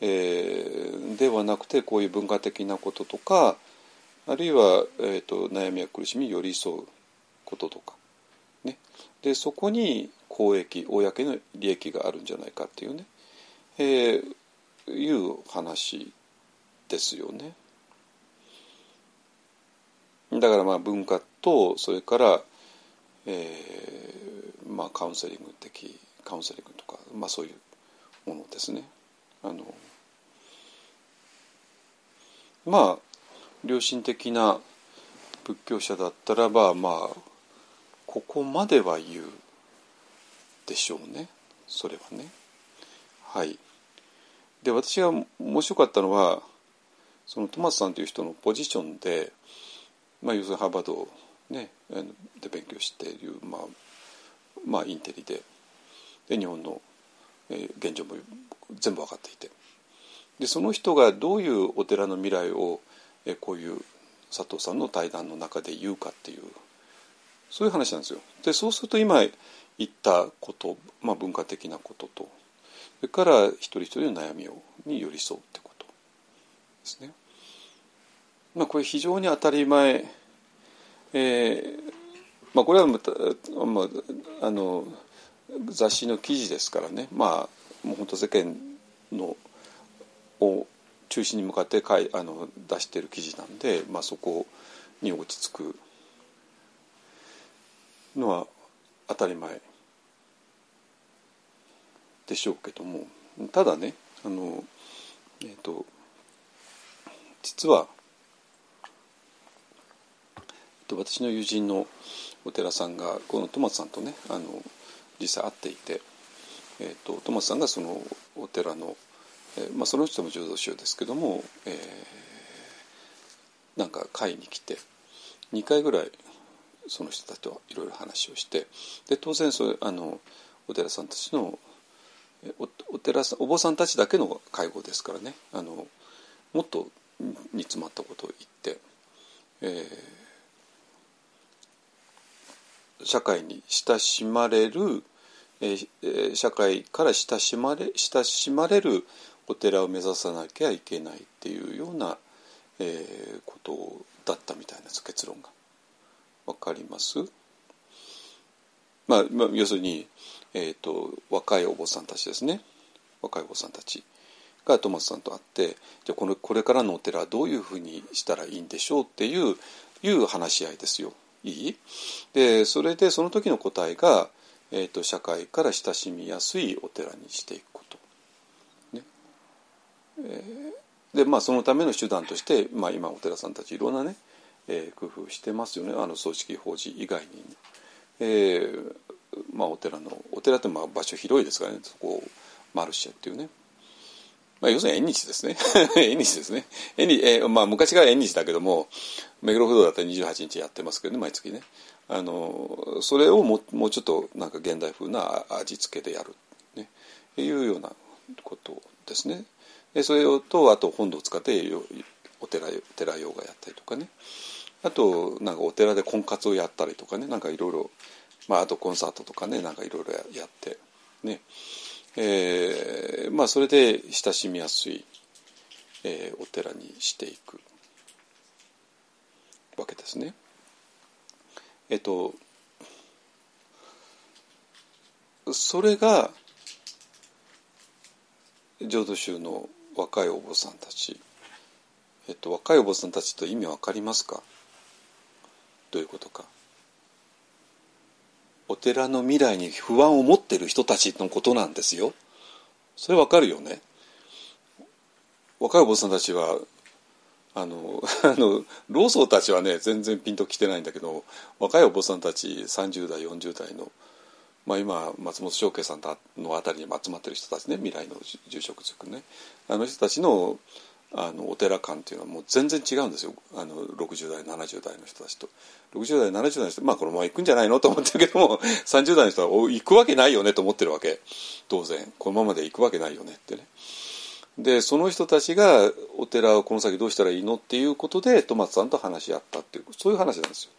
えー、ではなくてこういう文化的なこととかあるいは、えーと、悩みや苦しみに寄り添うこととかね、でそこに公益公の利益があるんじゃないかっていうね、えー、いう話ですよね。だからまあ文化とそれから、えー、まあカウンセリング的カウンセリングとか、まあ、そういうものですね。あのまあ良心的な仏教者だったらばまあここまでは言うでしょうね。それはね。はい。で私が面白かったのはそのトマスさんという人のポジションで、まあ、要するにハーバード、ね、で勉強している、まあ、まあインテリでで日本の、現状も全部分かっていて。でその人がどういうお寺の未来を、こういう佐藤さんの対談の中で言うかっていうそういう話なんですよ。でそうすると今言ったこと、まあ、文化的なこととそれから一人一人の悩みをに寄り添うってことですね。まあ、これ非常に当たり前、えーまあ、これはまた、まあ、あの雑誌の記事ですからねまあもう本当世間のを中心に向かってかいあの出している記事なんで、まあ、そこに落ち着くのは当たり前。でしょうけども。ただねあの、えーと、実は私の友人のお寺さんがこのトマトさんとねあの実際会っていて、えーと、トマスさんがそのお寺の、えー、まあ、その人も浄土宗ですけども、えー、なんか会に来て2回ぐらいその人たちといろいろ話をしてで当然それあのお寺さんたちのおお寺さんお坊さんたちだけの会合ですからね。あのもっと煮詰まったことを言って、えー、社会に親しまれるえー、社会から親しまれ親しまれるお寺を目指さなきゃいけないっていうような、えー、ことだったみたいなです結論が。わかります？まあ、まあ、要するに、えーと、若いお坊さんたちですね若いお坊さんたちがトマスさんと会ってじゃこのこれからのお寺はどういうふうにしたらいいんでしょうっていういう話し合いですよ。いい？でそれでその時の答えがえーと、社会から親しみやすいお寺にしていくこと。ねえー、でまあそのための手段として、まあ、今お寺さんたちいろんなね、えー、工夫してますよね。あの組織法事以外に、えーまあ、お寺のお寺ってまあ場所広いですからね。そこマルシェっていうね。まあ、要するに縁日ですね。縁日ですね。縁日、えーまあ、昔から縁日だけども目黒不動だったら28日やってますけどね毎月ね。あのそれをももうちょっとなんか現代風な味付けでやる、ね、いうようなことですね。でそれとあと本堂を使ってお寺寺用がやったりとかね。あとなんかお寺で婚活をやったりとかねなんかいろいろまああとコンサートとかねなんかいろいろやってね。えー、まあそれで親しみやすい、えー、お寺にしていく。わけですね。えっとそれが浄土宗の若いお坊さんたち、えっと、若いお坊さんたちと意味わかりますか？どういうことか。お寺の未来に不安を持ってる人たちのことなんですよ。それわかるよね。若いお坊さんたちはあの あの老僧たちはね全然ピンときてないんだけど若いお坊さんたち30代40代の、まあ、今松本翔慶さんのあたりに集まってる人たちね未来の住職塾ね。あの人たちのあのお寺観っていうのはもう全然違うんですよ。あの60代70代の人たちと。60代70代の人まあこのまま行くんじゃないの？と思ってるけども 30代の人は行くわけないよね？と思ってるわけ。当然。このままで行くわけないよね？ってね。でその人たちがお寺をこの先どうしたらいいの？っていうことでトマトさんと話し合ったっていうそういう話なんですよ。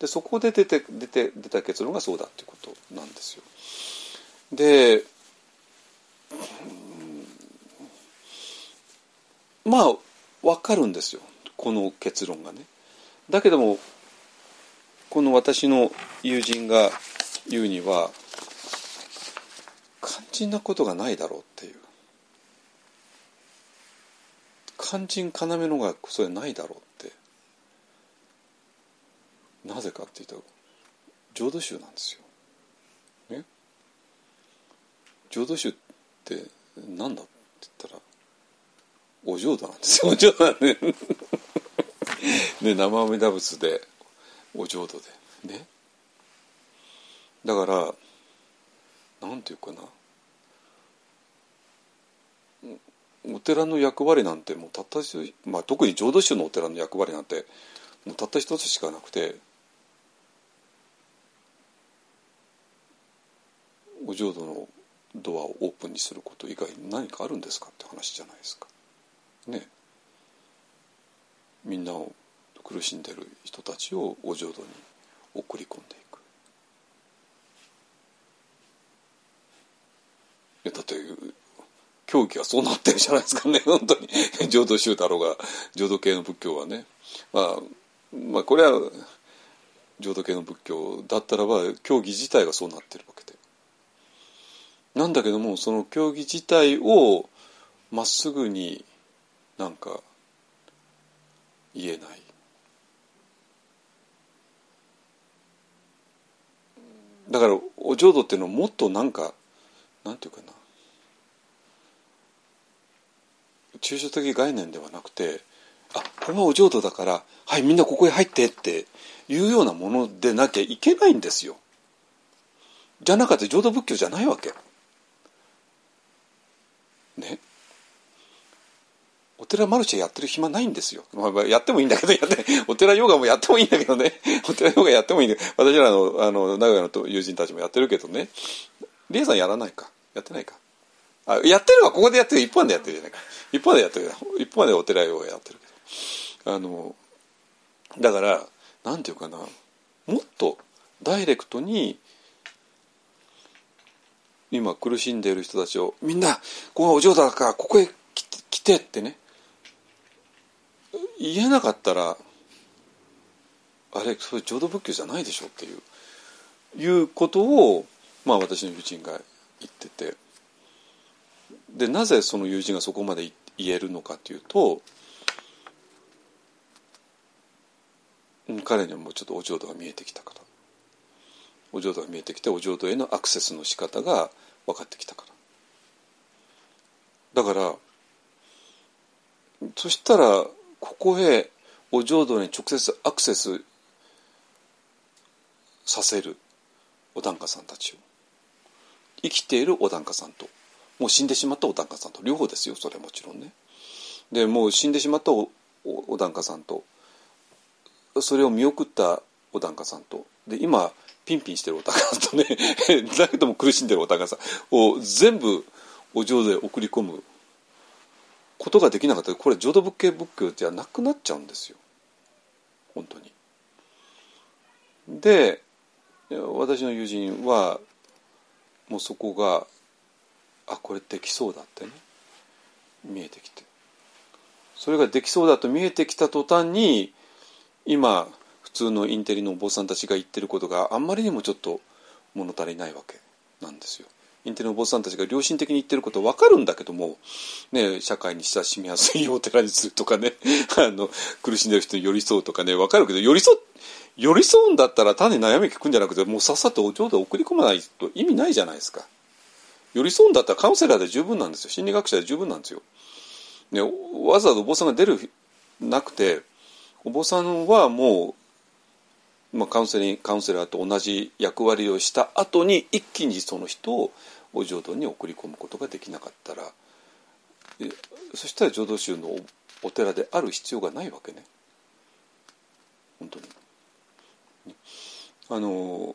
でそこで出て出て出た結論がそうだっていうことなんですよ。でまあ分かるんですよこの結論がね。だけどもこの私の友人が言うには肝心なことがないだろうっていう肝心要のがそれないだろうってなぜかっていうと浄土宗なんですよ。ね？浄土宗って何だって言ったらお浄土なんです。よお浄土なんでね生阿弥陀仏でお浄土で。ね。だからなんていうかな。お寺の役割なんてもうたった一つ、まあ、特に浄土宗のお寺の役割なんてもうたった一つしかなくてお浄土のドアをオープンにすること以外に何かあるんですかって話じゃないですか。ね。みんなを苦しんでる人たちをお浄土に送り込んでいく。いやだって教義はそうなってるじゃないですかね 本当に浄土宗だろうが浄土系の仏教はね、まあ、まあこれは浄土系の仏教だったらば教義自体がそうなってるわけでなんだけどもその教義自体をまっすぐになんか言えない。だからお浄土っていうのはもっとなんかなんていうかな。抽象的概念ではなくてあこれはお浄土だからはいみんなここへ入ってっていうようなものでなきゃいけないんですよ。じゃなかった浄土仏教じゃないわけ。ね。お寺マルシェやってる暇ないんですよ。まあ、やってもいいんだけど、やってお寺ヨガもやってもいいんだけどね。お寺ヨガやってもいいんだけど、私らの、あの、名古屋の友人たちもやってるけどね。リエさんやらないか？やってないか？あ、やってるわ、ここでやってる。一本でやってるじゃないか。一本でやってる。一本でお寺ヨガやってるけど。あの、だから、なんていうかな、もっとダイレクトに、今苦しんでいる人たちを、みんな、ここがお嬢だから、ここへ来てってね、言えなかったらあれそれ浄土仏教じゃないでしょっていういうことをまあ私の友人が言ってて。でなぜその友人がそこまで言えるのかというと彼にはもうちょっとお浄土が見えてきたから。お浄土が見えてきてお浄土へのアクセスの仕方が分かってきたから。だからそしたらここへお浄土に直接アクセスさせるお檀家さんたちを生きているお檀家さんともう死んでしまったお檀家さんと両方ですよそれはもちろんね。でもう死んでしまったおお檀家さんとそれを見送ったお檀家さんとで今ピンピンしてるお檀家さんとね だけども苦しんでるお檀家さんを全部お浄土へ送り込むことができなかったらこれ浄土仏系仏教じゃなくなっちゃうんですよ本当に。で私の友人はもうそこがあこれできそうだってね見えてきてそれができそうだと見えてきた途端に今普通のインテリのお坊さんたちが言ってることがあんまりにもちょっと物足りないわけなんですよ。インテリのお坊さんたちが良心的に言ってること分かるんだけども、ね、社会に親しみやすいお寺にするとかね あの苦しんでる人に寄り添うとかね分かるけど寄り添寄り添うんだったら単に悩み聞くんじゃなくてもうさっさとお浄土送り込まないと意味ないじゃないですか。寄り添うんだったらカウンセラーで十分なんですよ。心理学者で十分なんですよ、ね、わざわざお坊さんが出るなくてお坊さんはもう、まあ、カウンセリングカウンセラーと同じ役割をした後に一気にその人をお浄土に送り込むことができなかったらそしたら浄土宗のお寺である必要がないわけね本当に。あの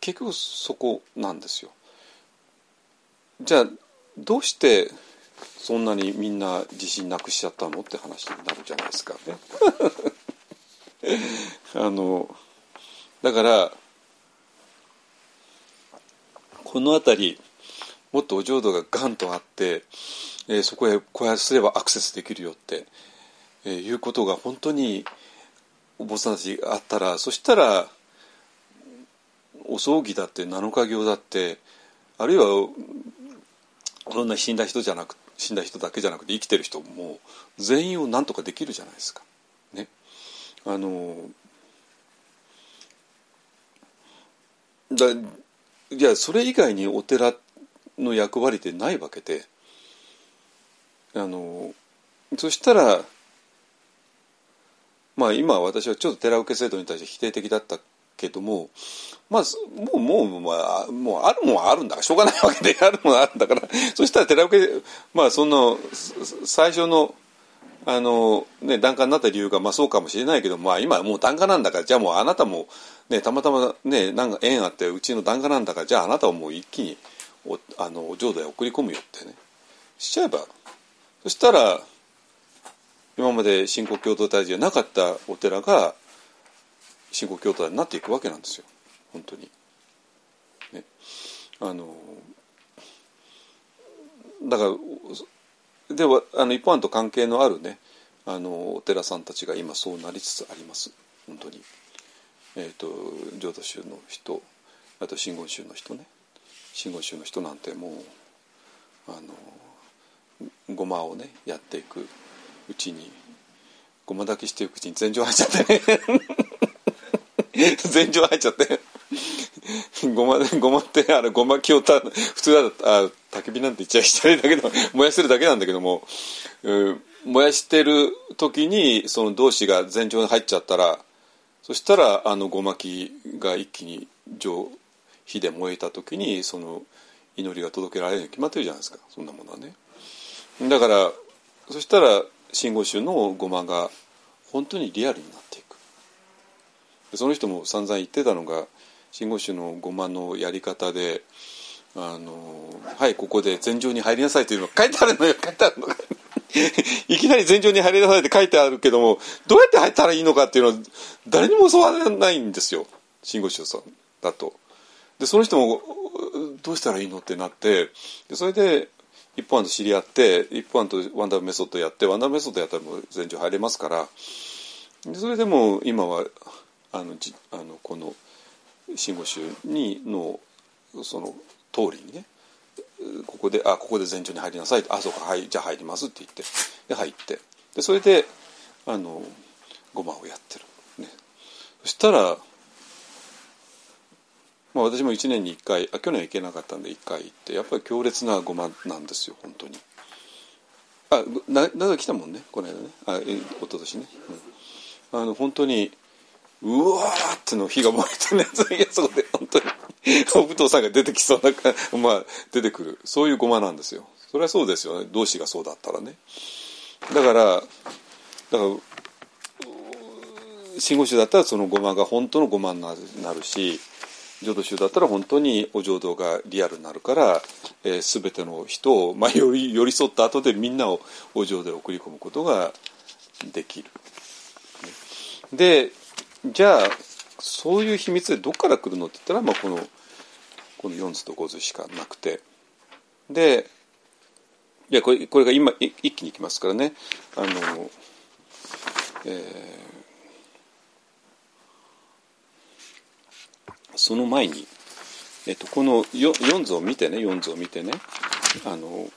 結局そこなんですよ。じゃあどうしてそんなにみんな自信なくしちゃったのって話になるじゃないですかね。あのだからこの辺りもっとお浄土がガンとあって、えー、そこへこうやすればアクセスできるよって、えー、いうことが本当にお坊さんたちあったらそしたらお葬儀だって7日行だってあるいはそんな死んだ人じゃなく死んだ人だけじゃなくて生きてる人も全員を何とかできるじゃないですか。ね、あのだじゃあそれ以外にお寺の役割ってないわけで。あのそしたらまあ今私はちょっと寺受け制度に対して否定的だったけどもまあもうもう、まあ、もうあるもんはあるんだからしょうがないわけであるもんはあるんだから。そしたら寺受けまあその最初のあの、ね、檀家になった理由がまあそうかもしれないけど、まあ、今もう檀家なんだからじゃあもうあなたも、ね、たまたま、ね、なんか縁あってうちの檀家なんだからじゃああなたをもう一気におあの浄土へ送り込むよってねしちゃえば。そしたら今まで新国共同体じゃなかったお寺が新国共同体になっていくわけなんですよ。本当に。ね、あのだからではあの一般と関係のあるねあのお寺さんたちが今そうなりつつあります。本当に。えっ、ー、と浄土宗の人あと真言宗の人ね。真言宗の人なんてもうあのごまをねやっていくうちにごま炊きしていくうちに全場入っちゃってね。全場入っちゃって。ごまごまってあれごまきをた普通だあ焚き火なんて言っちゃいしたいだけど 燃やしてるだけなんだけども、うん、燃やしてる時にその同士が全場に入っちゃったらそしたらあのごまきが一気に上火で燃えた時にその祈りが届けられるに決まってるじゃないですかそんなものはね。だからそしたら真言宗のごまが本当にリアルになっていくその人も散々言ってたのが真言宗のごまのやり方で「あのはいここで禅場に入りなさい」というのが書いてあるのよ。書いてあるの いきなり禅場に入りなさいって書いてあるけどもどうやって入ったらいいのかっていうのは誰にも教わらないんですよ。真言宗さんだと。でその人もどうしたらいいの？ってなってそれで一本と知り合って一本とワンダーメソッドやってワンダーメソッドやったらもう全場入れますから。それでも今はあのじあのこの真言宗にのその通りにねここで「あここで前場に入りなさい」あそうかはいじゃあ入ります」って言ってで入ってでそれであのごまをやってる、ね、そしたらまあ、私も1年に1回あ去年行けなかったんで1回行ってやっぱり強烈なごまなんですよ本当に。あな長来たもんねこの間ね。あえ一昨年ね、うん、あの本当にうわーっての火が燃えてるやついやそこで本当に。お武藤さんが出てきそうなまあ出てくる。そういうごまなんですよ。それはそうですよね。同志がそうだったらね。だからだから真言宗だったらそのごまが本当のごまになるし浄土宗だったら本当にお浄土がリアルになるから、えー、全ての人を、まあ、寄り寄り添った後でみんなをお浄土へ送り込むことができる。でじゃあそういう秘密でどっから来るのって言ったら、まあ、このこの4図と5図しかなくて。でいやこれこれが今一気にいきますからね。あの、えーその前に、えっと、この 4, 4図を見てね4図を見てね。あの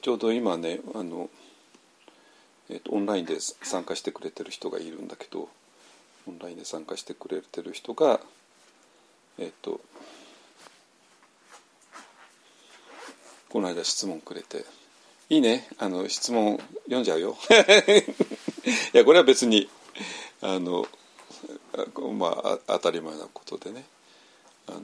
ちょうど今ねあの、えっと、オンラインで参加してくれてる人がいるんだけど。オンラインで参加してくれてる人がえっとこの間質問くれて「いいね。あの質問読んじゃうよ」いやこれは別にあのまあ当たり前なことでね。あの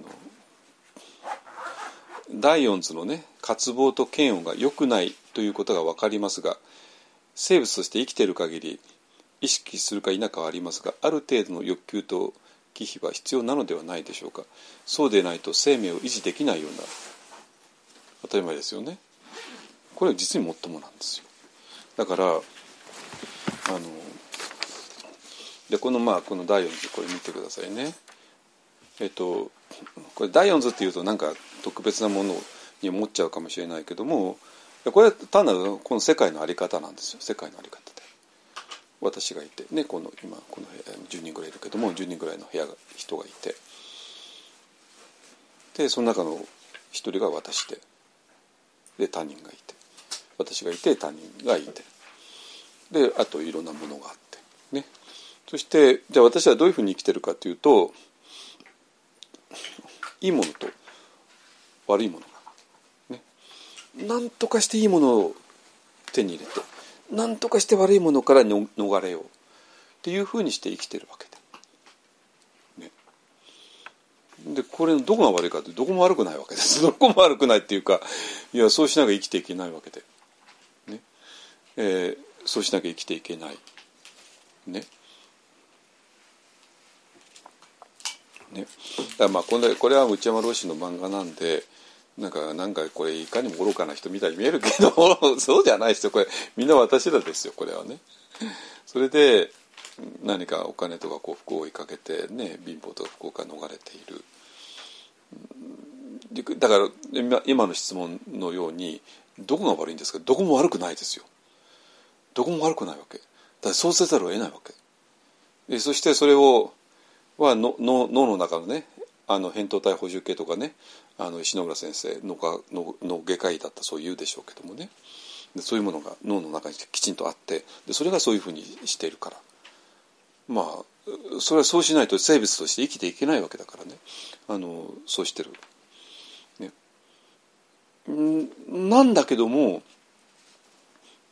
第四図のね渇望と嫌悪が良くないということが分かりますが生物として生きている限り意識するか否かはありますがある程度の欲求と忌避は必要なのではないでしょうかそうでないと生命を維持できないような当たり前ですよねこれは実に最もなんですよだからあのでこのまあこの第4図これ見てくださいね。えっとこれ第4図っていうとなんか特別なものに思っちゃうかもしれないけどもこれは単なるこの世界の在り方なんですよ世界の在り方。私がいてねこの今この部屋10人ぐらいいるけども10人ぐらいの部屋が人がいて。でその中の一人が私でで他人がいて。私がいて他人がいて。であといろんなものがあって。ね。そしてじゃあ私はどういうふうに生きてるかというといいものと悪いものが。ね。なんとかしていいものを手に入れて。なんとかして悪いものから逃れようっていうふうにして生きてるわけで。ね、でこれのどこが悪いかってどこも悪くないわけです。どこも悪くないっていうかいやそうしなきゃ生きていけないわけで、ね。えー、そうしなきゃ生きていけない。ね。ね、だまあこれこれは内山老師の漫画なんでなんかなんかこれいかにも愚かな人みたいに見えるけど そうじゃないですよこれみんな私らですよこれはね。それで何かお金とか幸福を追いかけてね貧乏とか不幸から逃れている。だから今の質問のようにどこが悪いんですか？どこも悪くないですよ。どこも悪くないわけ。だそうせざるを得ないわけ。そしてそれをはの脳の中のねあの扁桃体補充系とかねあの石村先生のがのの外科医だったそう言うでしょうけどもね。でそういうものが脳の中にきちんとあってでそれがそういうふうにしているから。まあそれはそうしないと生物として生きていけないわけだからね。あのそうしてる。ね、なんだけども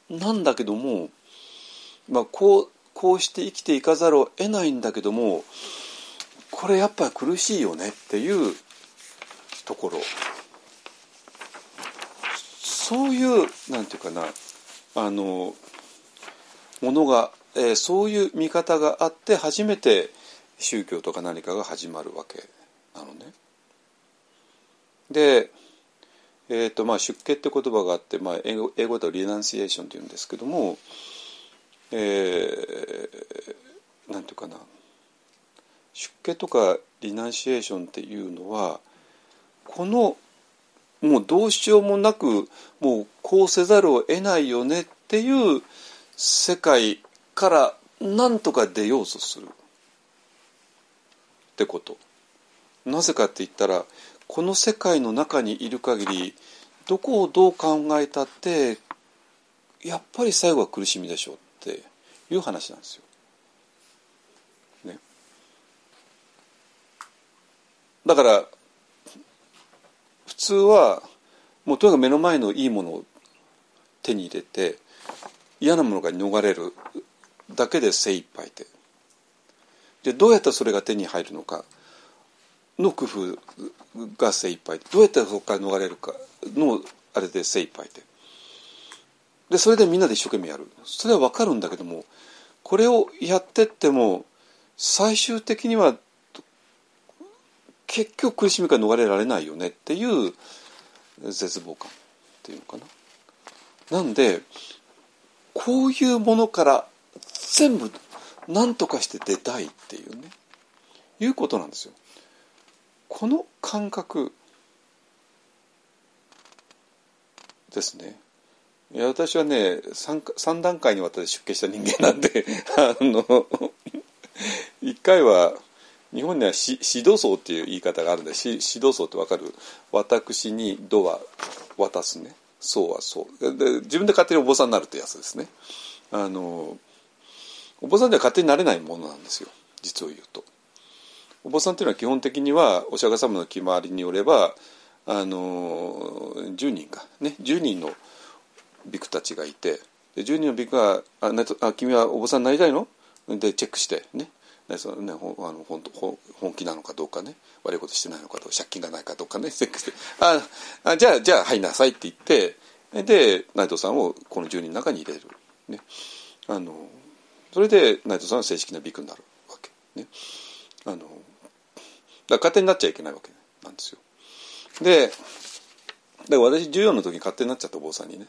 なんだけども、まあ、こうこうして生きていかざるを得ないんだけどもこれやっぱり苦しいよねっていうところ。そういうなんていうかな。あのものが、えー、そういう見方があって初めて宗教とか何かが始まるわけなのね。で、えーとまあ、出家って言葉があって、まあ、英語英語だとリナンシエーションっていうんですけども、えー、なんていうかな。出家とかリナンシエーションっていうのはこのもうどうしようもなくもうこうせざるを得ないよねっていう世界からなんとか出ようとする。ってこと。なぜかって言ったらこの世界の中にいる限りどこをどう考えたってやっぱり最後は苦しみでしょうっていう話なんですよ。だから通はもうとにかく目の前のいいものを手に入れて嫌なものが逃れるだけで精一杯で。でどうやったらそれが手に入るのかの工夫が精一杯で。どうやったらそこから逃れるかのあれで精一杯で。でそれでみんなで一生懸命やる。それは分かるんだけどもこれをやってっても最終的には結局苦しみから逃れられないよねっていう絶望感っていうのかな。なんでこういうものから全部何とかして出たいっていうねいうことなんですよ。この感覚ですね。いや私はね 3, 3段階にわたって出家した人間なんで あの1回は日本には指導層っていう言い方があるんで指導層ってわかる？私に「度は渡すね「そうはそう」で自分で勝手にお坊さんになるってやつですね。あのお坊さんでは勝手になれないものなんですよ。実を言うと。お坊さんっていうのは基本的にはお釈迦様の決まりによればあの10人がね。10人のビクたちがいて。で10人のビクがああ「君はお坊さんになりたいの?」でチェックしてね。ねそのね、ほあの本本気なのかどうかね悪いことしてないのかどうか借金がないかどうかねチェックしてああじゃあじゃあ入んなさいって言ってで内藤さんをこの10人の中に入れる、ね、あのそれで内藤さんは正式なビクになるわけ。ね。あのだから勝手になっちゃいけないわけなんですよ。でだから私14の時に勝手になっちゃったお坊さんにね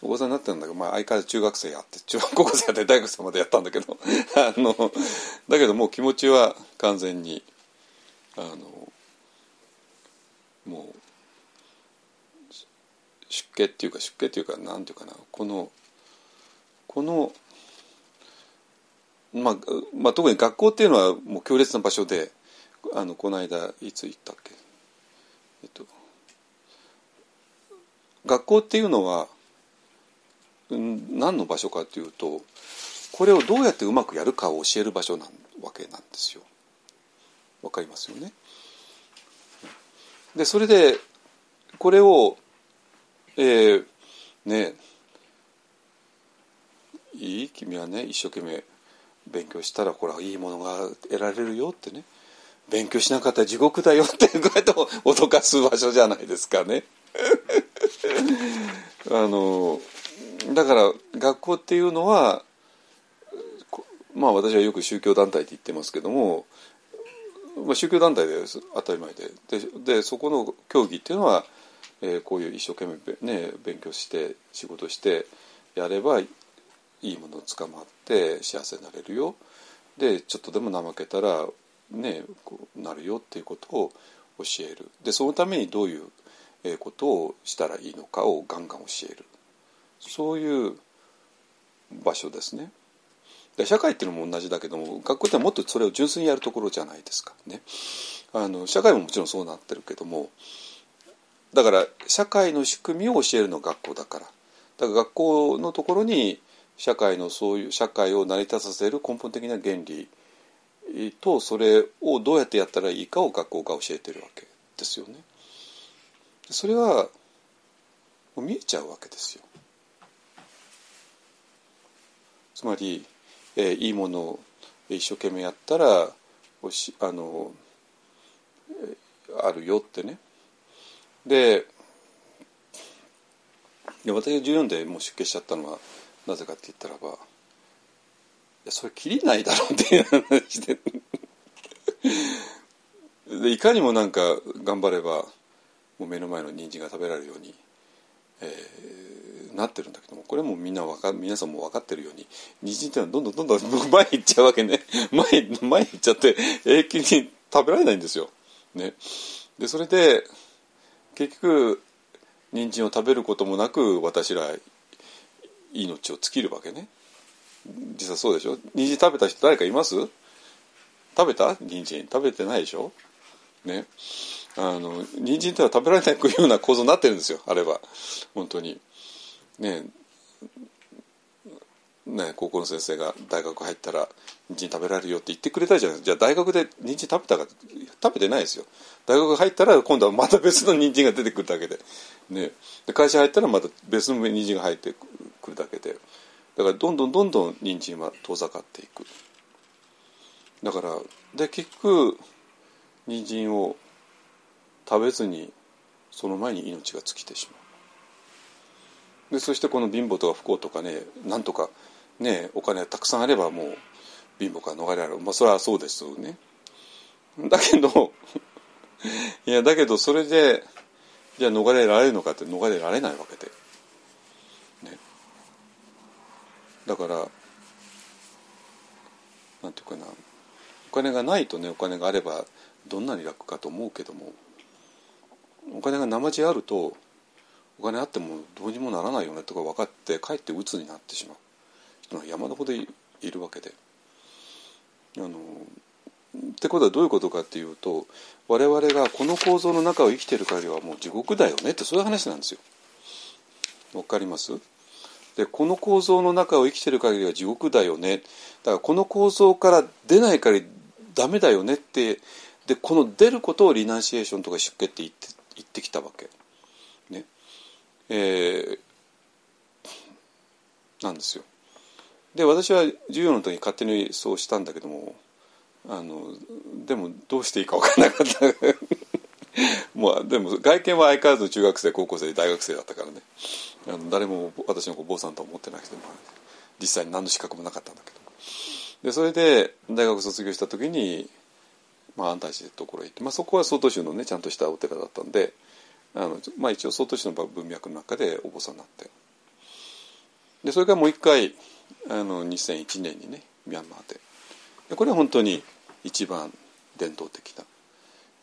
お坊さんになってんだけど、まあ、相変わらず中学生やって中学 高校生やって大学生までやったんだけど あのだけどもう気持ちは完全にあのもう出家っていうか出家っていうかなんていうかなこのこの、まあまあ、特に学校っていうのはもう強烈な場所であのこの間いつ行ったっけ？えっと学校っていうのは何の場所かというとこれをどうやってうまくやるかを教える場所なわけなんですよ。わかりますよね？でそれでこれを、えー、ねいい？君はね一生懸命勉強したらこれはいいものが得られるよってね勉強しなかったら地獄だよってこうやって脅かす場所じゃないですかね。あのだから学校っていうのはまあ私はよく宗教団体って言ってますけども、まあ、宗教団体です当たり前で。ででそこの教義っていうのは、えー、こういう一生懸命、ね、勉強して仕事してやればいいものを捕まって幸せになれるよ。でちょっとでも怠けたらねこうなるよっていうことを教える。でそのためにどういうことをしたらいいのかをガンガン教える。そういう場所ですね。で社会っていうのも同じだけども学校ってもっとそれを純粋にやるところじゃないですかね。あの社会ももちろんそうなってるけどもだから社会の仕組みを教えるのが学校だからだから学校のところに社会のそういう社会を成り立たせる根本的な原理とそれをどうやってやったらいいかを学校が教えてるわけですよね。それは見えちゃうわけですよ。つまり、えー、いいものを一生懸命やったらおしあのあるよってね。でで私が14でもう出家しちゃったのはなぜかって言ったらばいやそれきりないだろうっていう話ででいかにもなんか頑張ればもう目の前の人参が食べられるように、えー、なってるんだけどもこれもみんなわか皆さんも分かってるように人参っていうのはどんどんどんどん前行っちゃうわけね。前前行っちゃって永久に食べられないんですよ。ね、でそれで結局人参を食べることもなく私ら命を尽きるわけね。実はそうでしょ？人参食べた人誰かいます？食べた？人参食べてないでしょ？ね。あの人参っては食べられないような構造になってるんですよあれは。本当に。ねね高校の先生が大学入ったら人参食べられるよって言ってくれたじゃないですか。じゃあ大学で人参食べたか食べてないですよ。大学入ったら今度はまた別の人参が出てくるだけで,、ね、で会社入ったらまた別の人参が入ってくるだけで。だからどんどんどんどん人参は遠ざかっていく。だからで結局人参を食べずにその前に命が尽きてしまう。でそしてこの貧乏とか不幸とかねなんとかねお金がたくさんあればもう貧乏から逃れられる。まあそれはそうですよね。だけど いやだけどそれでじゃあ逃れられるのかって逃れられないわけで、ね、だからなんていうかな。お金がないとねお金があればどんなに楽かと思うけども。お金が生地あるとお金あってもどうにもならないよねとか分かってかえって鬱になってしまう人が山のほどいるわけで。あのってことはどういうことかっていうと我々がこの構造の中を生きてる限りはもう地獄だよねってそういう話なんですよ。わかります？でこの構造の中を生きてる限りは地獄だよねだからこの構造から出ない限りダメだよねってでこの出ることをリナンシエーションとか出家って言って言ってきたわけ。えー、なんですよ。で私は授業の時に勝手にそうしたんだけどもあのでもどうしていいか分からなかった。もうでも外見は相変わらず中学生高校生大学生だったからね。あの誰も私の子坊さんとは思ってなくて、まあ、実際に何の資格もなかったんだけど。でそれで大学卒業した時に、まあ、安泰寺ってところへ行って、まあ、そこは曹洞宗のねちゃんとしたお寺だったんであの、まあ、一応曹洞宗の文脈の中でお坊さんになって。でそれからもう一回あの2001年にねミャンマーで。でこれは本当に一番伝統的な。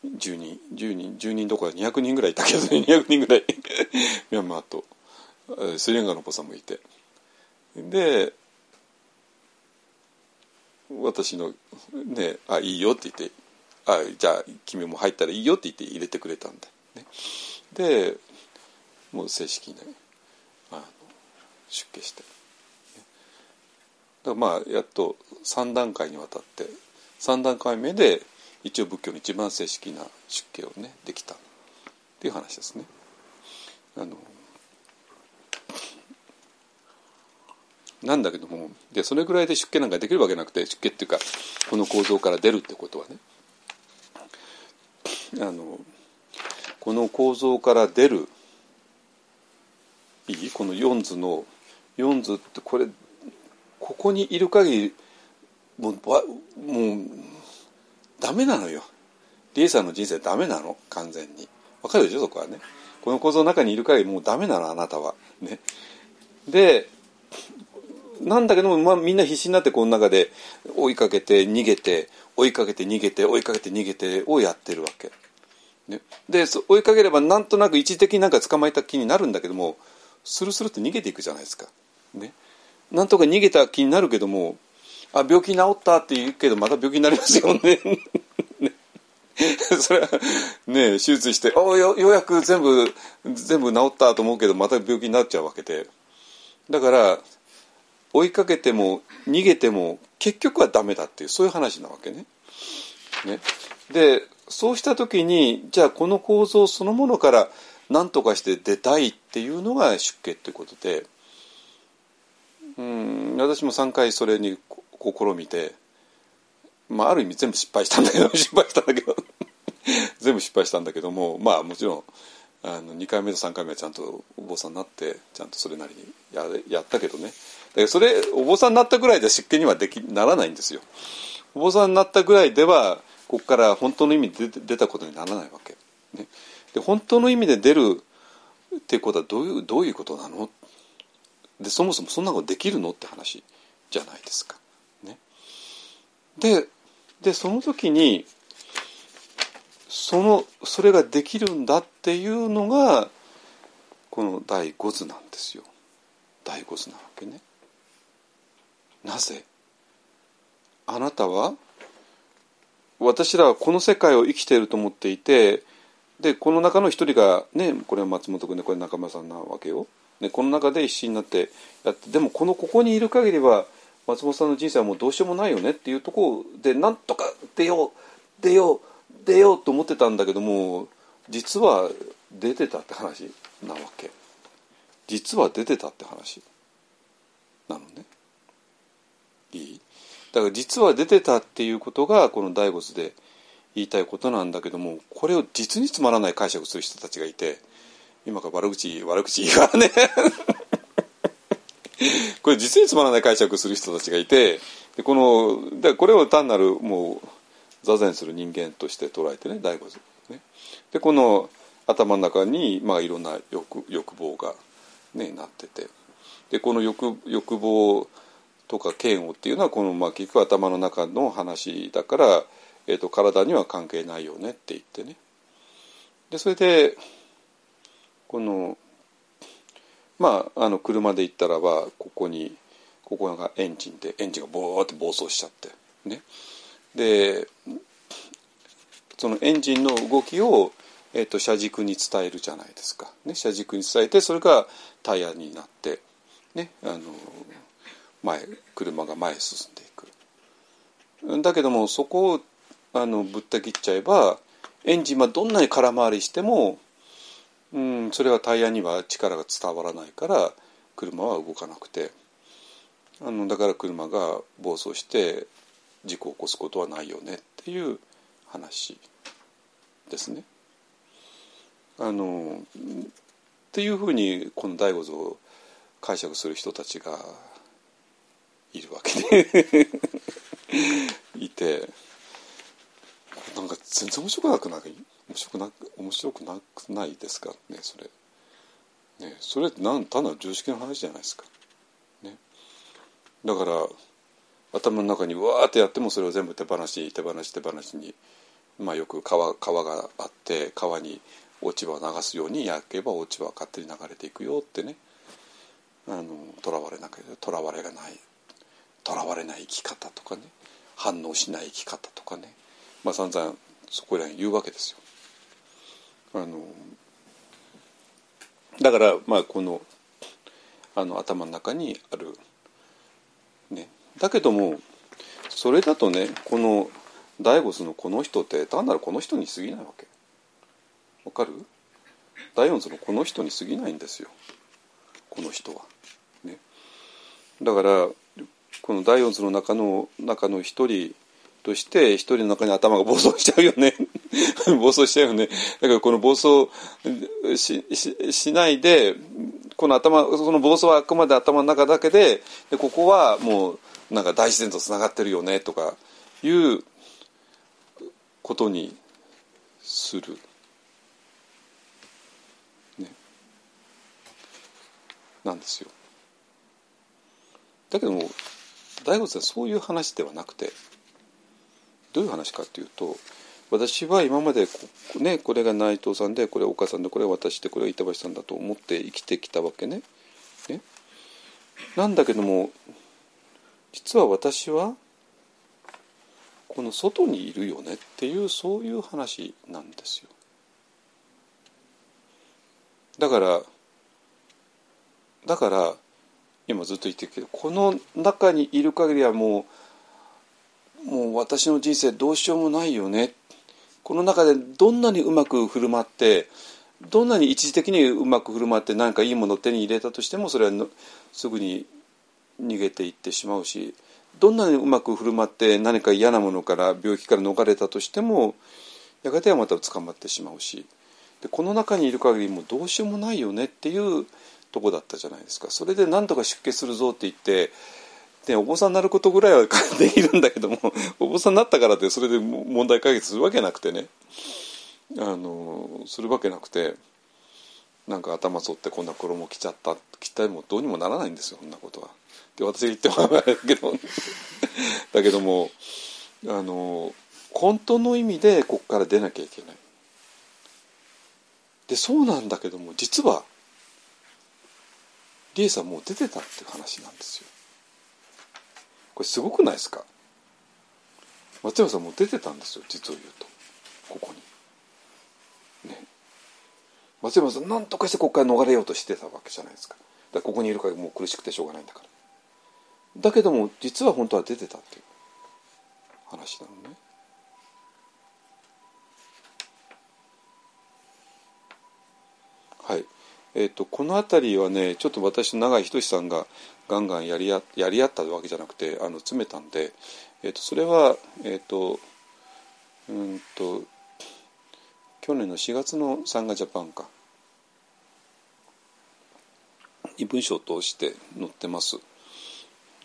10人10人10人どころか200人ぐらいいたけどね 200人ぐらい。ミャンマーと。スリランカのお坊さんもいて。で私のね「あいいよ」って言って「あじゃあ君も入ったらいいよ」って言って入れてくれたんだね、でもう正式にあの出家して、だからまあやっと3段階にわたって3段階目で一応仏教の一番正式な出家をねできた。っていう話ですね。あのなんだけどもでそれぐらいで出家なんかできるわけなくて出家っていうかこの構造から出るってことはね。あのこの構造から出るいい？この四図の四図ってこれここにいる限りもうもうダメなのよ。リエさんの人生ダメなの？完全に。わかるでしょ？そこはね。この構造の中にいる限りもうダメなのあなたは。ね。でなんだけども、まあ、みんな必死になってこの中で追いかけて逃げて追いかけて逃げて追いかけて逃げてをやってるわけ。ね、で追いかければなんとなく一時的になんか捕まえた気になるんだけどもスルスルって逃げていくじゃないですか。ね、なんとか逃げた気になるけどもあ病気治ったって言うけどまた病気になりますよね。ねそれはね手術しておよようやく全部全部治ったと思うけどまた病気になっちゃうわけでだから追いかけても逃げても結局はダメだっていうそういう話なわけね。ねでそうした時にじゃあこの構造そのものから何とかして出たいっていうのが出家ということでうん私も3回それに試みて、まあ、ある意味全部失敗したんだけど 失敗したんだけど 全部失敗したんだけどもまあもちろんあの2回目と3回目はちゃんとお坊さんになってちゃんとそれなりにややったけどねだけどそれお坊さんになったぐらいで湿気にはできならないんですよ。お坊さんになったぐらいではここから本当の意味で出たことにならないわけ。ね、で本当の意味で出るってことはどういうどういうことなの？でそもそもそんなことできるのって話じゃないですか。ね、ででその時にそのそれができるんだっていうのがこの第五図なんですよ。第五図なわけね。なぜ？あなたは私らはこの世界を生きていると思っていてでこの中の一人がねこれは松本君でこれ中村さんなわけよ。ね、この中で一心になってやってでもこのここにいる限りは松本さんの人生はもうどうしようもないよねっていうところでなんとか出よう出よう出ようと思ってたんだけども実は出てたって話なわけ実は出てたって話なのね。いい？だから実は出てたっていうことがこの第五図で言いたいことなんだけどもこれを実につまらない解釈する人たちがいて今から悪口悪口言いからね。これ実につまらない解釈する人たちがいてでこのでこれを単なるもう座禅する人間として捉えてね第五図ね。でこの頭の中に、まあ、いろんな欲欲望が、ね、なってて。でこの欲欲望とか嫌悪っていうのはこの、まあ、結局頭の中の話だから、えーと、体には関係ないよねって言ってね。でそれでこのまああの車で行ったらばここにここがエンジンでエンジンがボーって暴走しちゃってね。でそのエンジンの動きを、えーと、車軸に伝えるじゃないですか、ね、車軸に伝えてそれがタイヤになってねあの前車が前へ進んでいくだけどもそこをあのぶった切っちゃえばエンジンはどんなに空回りしても、うん、それはタイヤには力が伝わらないから車は動かなくてあのだから車が暴走して事故を起こすことはないよねっていう話ですね。あのっていうふうにこの醍醐図を解釈する人たちがいるわけで。いて。なんか全然面白くなくない？面白くなく面白くなくないですか？ねそれ。ね、それってなん単なる常識の話じゃないですか。ね、だから頭の中にわーってやってもそれを全部手放し手放し手放しに、まあ、よく川川があって川に落ち葉を流すように焼けば落ち葉は勝手に流れていくよってね。とらわれなくとらわれがない。とらわれない生き方とかね反応しない生き方とかねまあ散々そこらに言うわけですよ。あのだからまあこのあの頭の中にある、ね、だけどもそれだとねこの大悟のこの人って単なるこの人に過ぎないわけ。わかる？第四図のこの人に過ぎないんですよ。この人は。ね、だからこの第四図の中の中の一人として一人の中に頭が暴走しちゃうよね 暴走しちゃうよねだからこの暴走ししないでこの頭その暴走はあくまで頭の中だけででここはもうなんか大自然とつながってるよねとかいうことにする。ね、なんですよ。だけども大悟さんそういう話ではなくてどういう話かっていうと私は今までこ,、ね、これが内藤さんでこれは岡さんでこれは私でこれは板橋さんだと思って生きてきたわけね。ねなんだけども実は私はこの外にいるよねっていうそういう話なんですよ。だからだから今ずっと言ってるけどこの中にいる限りはもうもう私の人生どうしようもないよね。この中でどんなにうまく振る舞ってどんなに一時的にうまく振る舞って何かいいものを手に入れたとしてもそれはすぐに逃げていってしまうしどんなにうまく振る舞って何か嫌なものから病気から逃れたとしてもやがてはまた捕まってしまうし。でこの中にいる限りもうどうしようもないよねっていうとこだったじゃないですかそれで何とか出家するぞって言ってでお坊さんになることぐらいは できるんだけどもお坊さんになったからってそれで問題解決するわけなくてねあのするわけなくてなんか頭反ってこんな衣着ちゃった着たいもどうにもならないんですよそんなことは。で私言ってもらえけど だけどもあの本当の意味でここから出なきゃいけない。でそうなんだけども実はリエさんもう出てたっていう話なんですよ。これすごくないですか？松山さんもう出てたんですよ実を言うとここに。ね。松山さん何とかしてここから逃れようとしてたわけじゃないですか。だかここにいるからもう苦しくてしょうがないんだから。だけども実は本当は出てたっていう話なのね。はい。えーと、この辺りはねちょっと私と永井仁さんがガンガンやりややり合ったわけじゃなくてあの詰めたんで、えーと、それは、えーとうんと去年の4月の「サンガジャパンか」に文章を通して載ってます。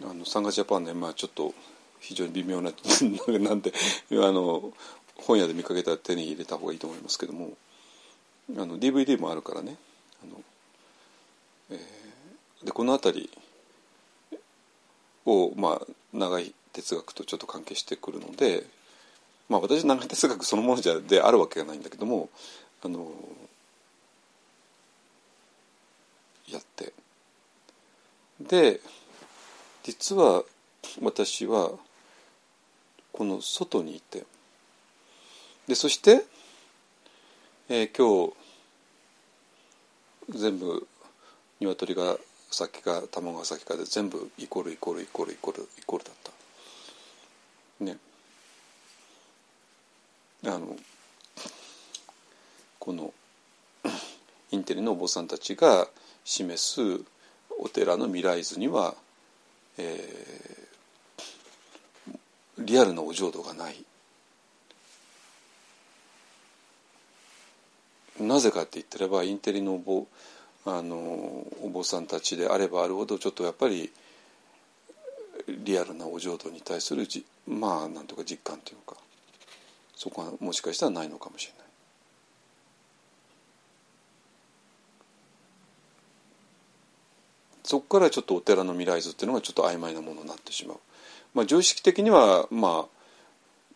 あのサンガジャパンね、まあ、ちょっと非常に微妙な なんであの本屋で見かけたら手に入れた方がいいと思いますけども。あの DVD もあるからね。あの、えー、でこの辺りを、まあ、長い哲学とちょっと関係してくるので、まあ、私長い哲学そのものじゃであるわけがないんだけどもあのやって。で実は私はこの外にいて。でそして、えー、今日全部鶏が先か卵が先かで全部イコールイコールイコールイコールイコールだった。ね。あのこのインテリのお坊さんたちが示すお寺の未来図にはえー、リアルなお浄土がない。なぜかって言ってればインテリのお坊あのお坊さんたちであればあるほどちょっとやっぱりリアルなお浄土に対するじまあなんとか実感というかそこはもしかしたらないのかもしれない。そこからちょっとお寺の未来図っていうのがちょっと曖昧なものになってしまう。まあ、常識的にはま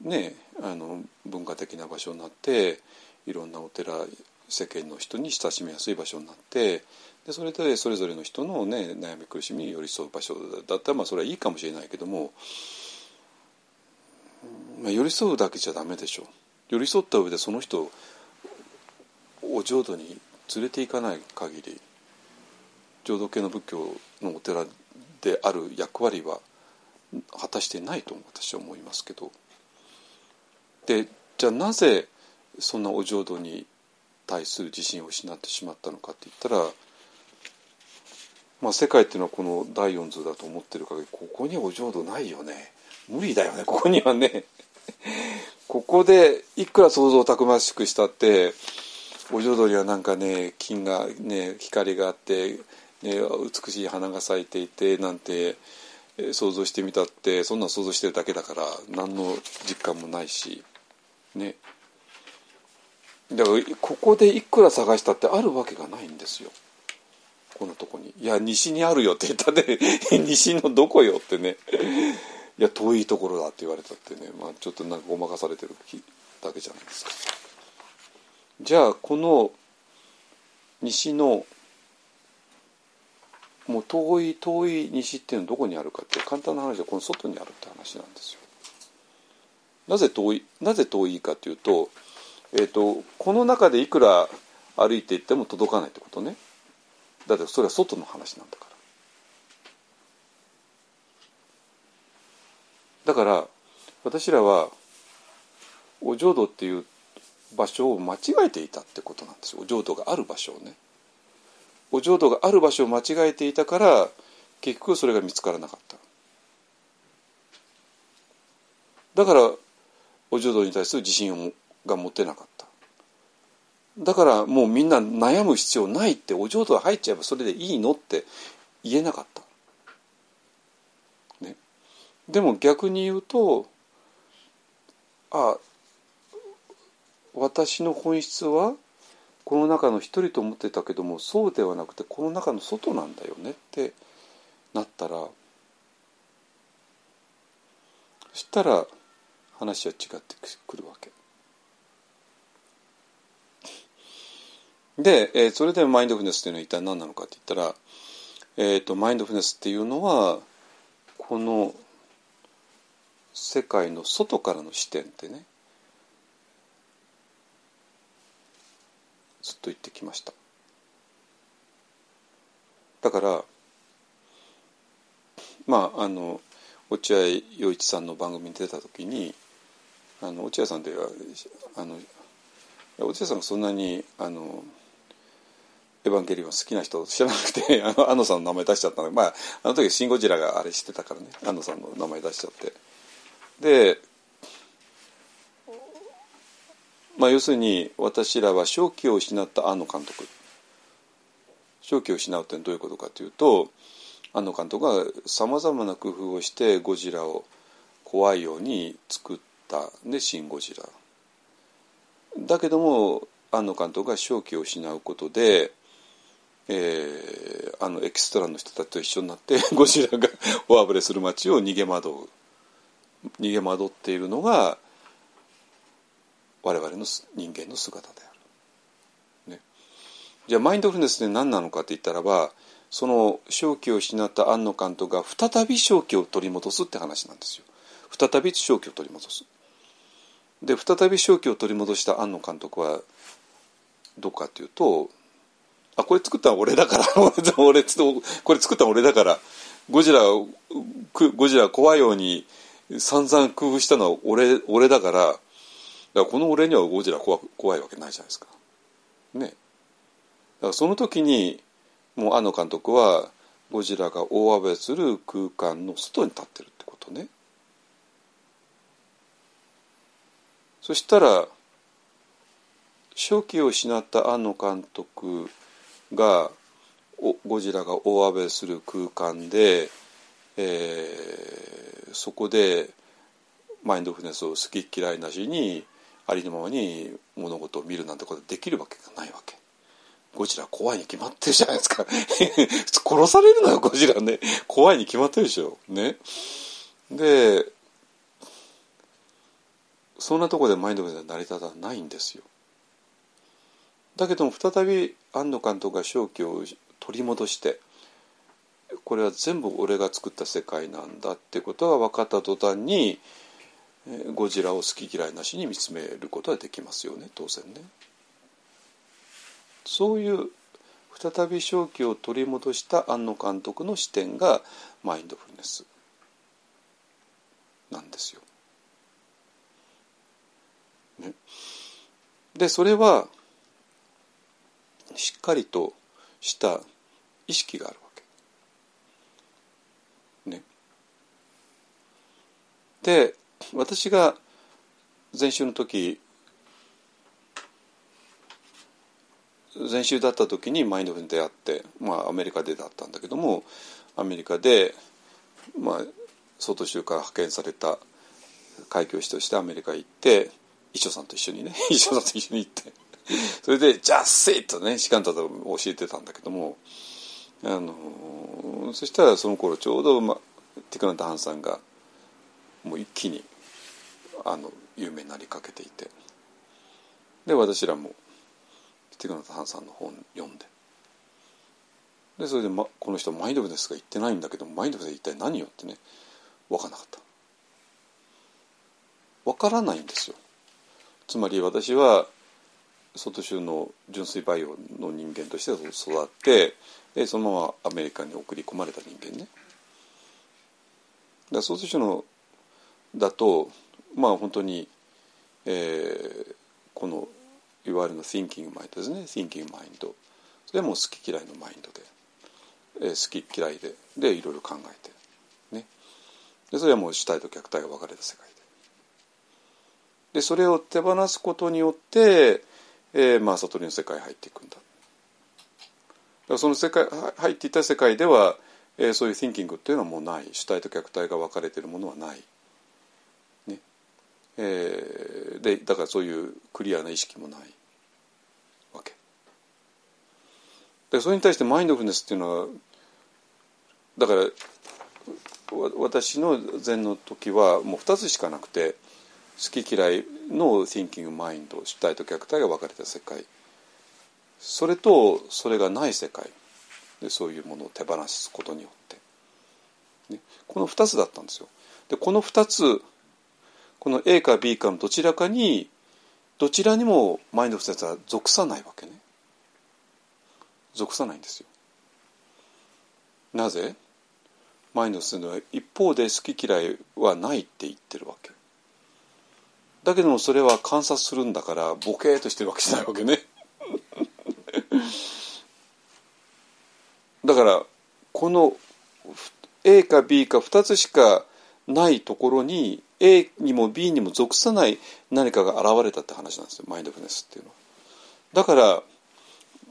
あねあの文化的な場所になっていろんなお寺世間の人に親しみやすい場所になってでそれでそれぞれの人の、ね、悩み苦しみに寄り添う場所だったらまあそれはいいかもしれないけども、まあ、寄り添うだけじゃダメでしょ寄り添った上でその人お浄土に連れて行かない限り浄土系の仏教のお寺である役割は果たしてないと私は思いますけど。でじゃあなぜそんなお浄土に対する自信を失ってしまったのかって言ったら、まあ、世界っていうのはこの第四図だと思ってる限りここにお浄土ないよね。無理だよね。ここにはね。ここでいくら想像たくましくしたってお浄土にはなんかね金がね光があって、ね、美しい花が咲いていてなんて想像してみたってそんな想像してるだけだから何の実感もないしね。だからここでいくら探したってあるわけがないんですよ。こんなとこに「いや西にあるよ」って言ったで 西のどこよってね。いや遠いところだって言われたってね、まあ、ちょっとなんかごまかされてるだけじゃないですか。じゃあこの西のもう遠い遠い西っていうのはどこにあるかって簡単な話でこの外にあるって話なんですよ。なぜ遠いなぜ遠いかというと,、えーと、この中でいくら歩いていっても届かないってことね。だってそれは外の話なんだから。だから私らはお浄土っていう場所を間違えていたってことなんですよ。お浄土がある場所をね。お浄土がある場所を間違えていたから結局それが見つからなかった。だからお浄土に対する自信をが持てなかった。だからもうみんな悩む必要ないってお浄土が入っちゃえばそれでいいのって言えなかった、ね、でも逆に言うとあ私の本質はこの中の一人と思ってたけどもそうではなくてこの中の外なんだよねってなったらそしたら話は違ってくるわけ。で、えー、それでマインドフルネスっていうのは一体何なのかって言ったら、えーと、マインドフルネスっていうのはこの世界の外からの視点ってねずっと言ってきました。だからまああの落合陽一さんの番組に出た時にあの落合さんではあの落合さんがそんなにあのエヴァンゲリオン好きな人知らなくて あの安野さんの名前出しちゃったの。まああの時シン・ゴジラがあれしてたからね。安野さんの名前出しちゃって。で、まあ、要するに私らは正気を失った安野監督。正気を失うってどういうことかというと安野監督がさまざまな工夫をしてゴジラを怖いように作った。で「シン・ゴジラ」だけども庵野監督が正気を失うことで、えー、あのエキストラの人たちと一緒になって ゴジラが大暴れする街を逃げ惑う逃げ惑っているのが我々の人間の姿である。ね、じゃあマインドフルネスで何なのかって言ったらばその正気を失った庵野監督が再び正気を取り戻すって話なんですよ。再び正気を取り戻す。で再び正気を取り戻した庵野監督はどうかっていうとあこれ作ったの俺だから 俺これ作ったの俺だからゴジラゴジラ怖いように散々工夫したのは俺俺だからだからこの俺にはゴジラ怖怖いわけないじゃないですか。ね。だからその時にもう庵野監督はゴジラが大暴れする空間の外に立ってるってことね。そしたら正気を失った庵野監督がゴジラが大暴れする空間で、えー、そこでマインドフルネスを好き嫌いなしにありのままに物事を見るなんてことできるわけがないわけ。ゴジラ怖いに決まってるじゃないですか。殺されるのよゴジラね。怖いに決まってるでしょ。ね。でそんなところでマインドフルネスは成り立たないんですよ。だけども再び庵野監督が正気を取り戻してこれは全部俺が作った世界なんだってことが分かった途端にゴジラを好き嫌いなしに見つめることはできますよね当然ね。そういう再び正気を取り戻した庵野監督の視点がマインドフルネスなんですよ。ね、でそれはしっかりとした意識があるわけ。ね。で私が前週の時前週だった時にマインドフルに出会って、まあ、アメリカでだったんだけどもアメリカで、まあ、外州から派遣された海峡師としてアメリカ行って一緒さんと一緒にね 一緒さんと一緒に行って それで「ジャッセイ!」とね士官たと教えてたんだけどもあのそしたらその頃ちょうど、ま、ティクナタハンさんがもう一気にあの有名になりかけていてで私らもティクナタハンさんの本読んででそれで、ま、この人マインドフルネスが言ってないんだけどマインドフルネス一体何よってね分からなかった分からないんですよつまり私は外州の純粋バイオの人間として育ってでそのままアメリカに送り込まれた人間ね。だ外州のだとまあ本当に、えー、このいわゆるの thinking マインドですね。thinking マインドそれも好き嫌いのマインドで、えー、好き嫌いで。でいろいろ考えて。ね。でそれはもう主体と客体が分かれた世界で。でそれを手放すことによって、えー、まあ悟りの世界入っていくんだ。だからその世界入っていた世界では、えー、そういう thinking っていうのはもうない。主体と客体が分かれているものはない。ね。えー、でだからそういうクリアな意識もないわけ。でそれに対してマインドフルネスっていうのはだから私の禅の時はもう2つしかなくて好き嫌いの thinking マインド主体と客体が分かれた世界。それとそれがない世界。でそういうものを手放すことによって、ね、この2つだったんですよ。でこの2つこの A か B かのどちらかにどちらにもマインドフルネスは属さないわけね。属さないんですよ。なぜ？マインドフルネスは一方で好き嫌いはないって言ってるわけ。だけどもそれは観察するんだからボケーとしてるわけじゃないわけね だからこの A か B か2つしかないところに A にも B にも属さない何かが現れたって話なんですよマインドフルネスっていうのは。だから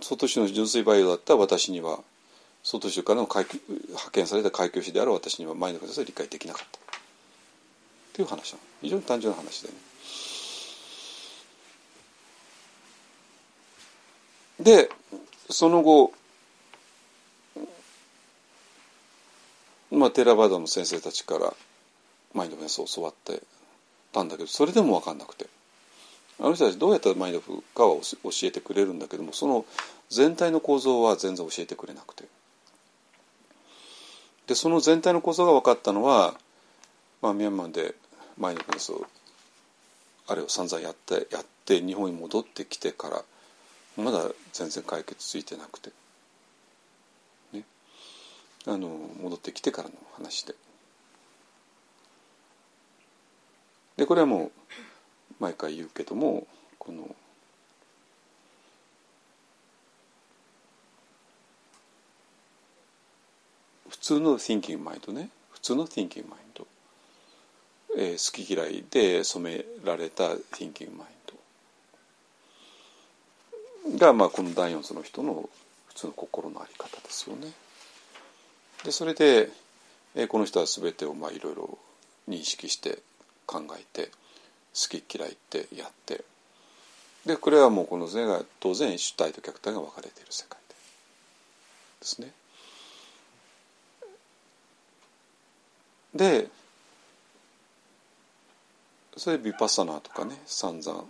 外州の純粋バイオだった私には外州からの派遣された海峡士である私にはマインドフルネスは理解できなかったっていう話なの非常に単純な話でね。でその後まあテラバーダの先生たちからマインドフルネスを教わってたんだけどそれでも分かんなくて。あの人たちどうやったらマインドフルかは教えてくれるんだけどもその全体の構造は全然教えてくれなくて。でその全体の構造が分かったのは、まあ、ミャンマーでマインドフルネスをあれを散々やってやって日本に戻ってきてからまだ全然解決ついてなくて、ね、あの戻ってきてからの話で。でこれはもう毎回言うけどもこの普通の thinking mind ね。普通の thinking mind、えー、好き嫌いで染められた thinking mind が、まあ、この第四層の人の普通の心の在り方ですよね。でそれで、えー、この人は全てをまあいろいろ認識して考えて好き嫌いってやってでこれはもうこの図が当然主体と客体が分かれている世界でですね。でそれでビパッサナーとかね散々、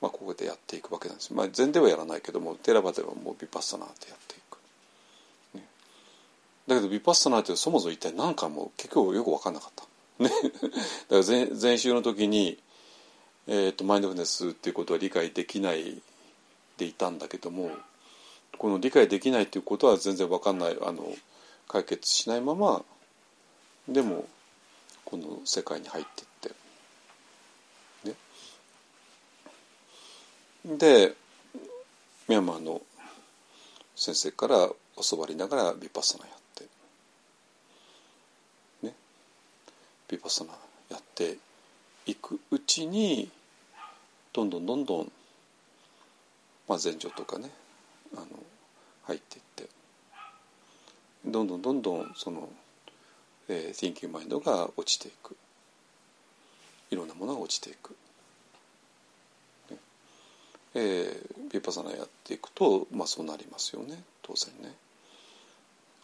まあ、ここでやっていくわけなんです。まあ、禅ではやらないけどもテラバではもうビパッサナーってやっていく、ね、だけどビパッサナーってそもそも一体何かも結局よく分かんなかった。ね、だから前前週の時に、えーと、マインドフルネスっていうことは理解できないでいたんだけどもこの理解できないということは全然わかんないあの解決しないままでもこの世界に入ってねでミャンマーの先生から教わりながらビパッサナやって。ね。ビパッサナやっていくうちにどんどんどんどん、まあ、前情とかねあの入っていって。どんどんどんどんその、えー、Thinking Mind が落ちていく。いろんなものが落ちていく、えー、ビパサナやっていくと、まあ、そうなりますよね当然ね。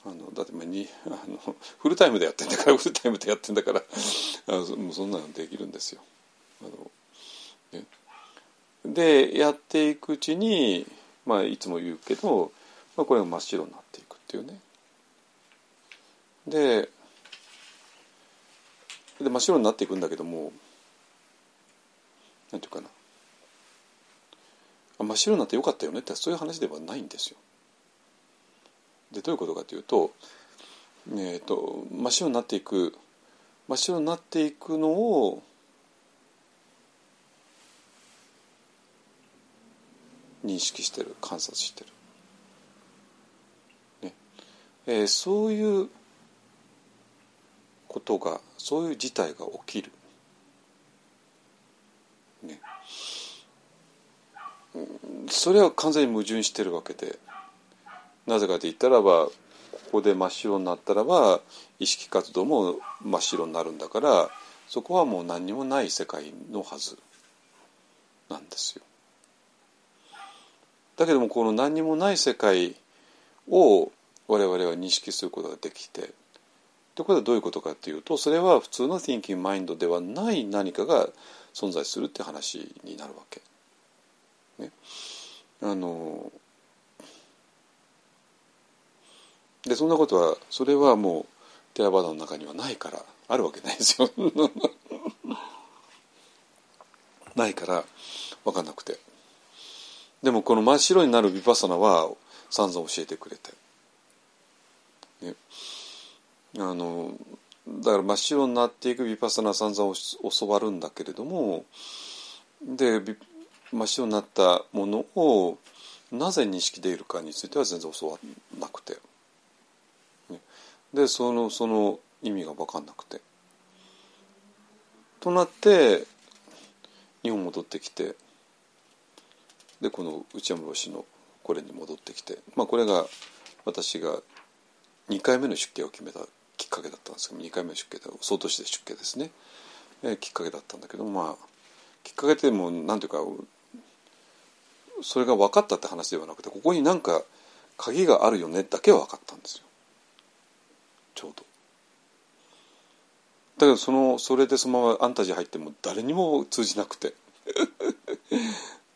あのだってまあにあのフルタイムでやってんだからフルタイムでやってんだからあのもうそんなのできるんですよ。あのね、でやっていくうちに、まあ、いつも言うけど、まあ、これが真っ白になっていくっていうね。でで真っ白になっていくんだけどもなんていうかな真っ白になってよかったよねってそういう話ではないんですよ。でどういうことかというと,、えーと、真っ白になっていく真っ白になっていくのを認識してる観察してる、ね。えー、そういうことがそういう事態が起きる、それは完全に矛盾してるわけで。なぜかと言ったらばここで真っ白になったらば意識活動も真っ白になるんだからそこはもう何にもない世界のはずなんですよ。だけどもこの何にもない世界を我々は認識することができてということはどういうことかというとそれは普通の thinking mind ではない何かが存在するって話になるわけ。ね、あのでそんなことはそれはもうテラバダの中にはないからあるわけないですよ。ないから分かんなくて。でもこの真っ白になるヴィパサナは散々教えてくれて、ね、あのだから真っ白になっていくヴィパサナは散々教わるんだけれどもでヴ真っ白になったものをなぜ認識できるかについては全然教わらなくて。でそのその意味が分かんなくて。となって日本戻ってきてでこの内山卸のこれに戻ってきて、まあ、これが私が2回目の出家を決めたきっかけだったんですけど2回目の出家で総都市で出家ですね、えー、きっかけだったんだけどまあきっかけでも何ていうかそれが分かったって話ではなくてここになんか鍵があるよねだけは分かったんですよ。ちょうど。だけどそのそれでそのままアンタジー入っても誰にも通じなくて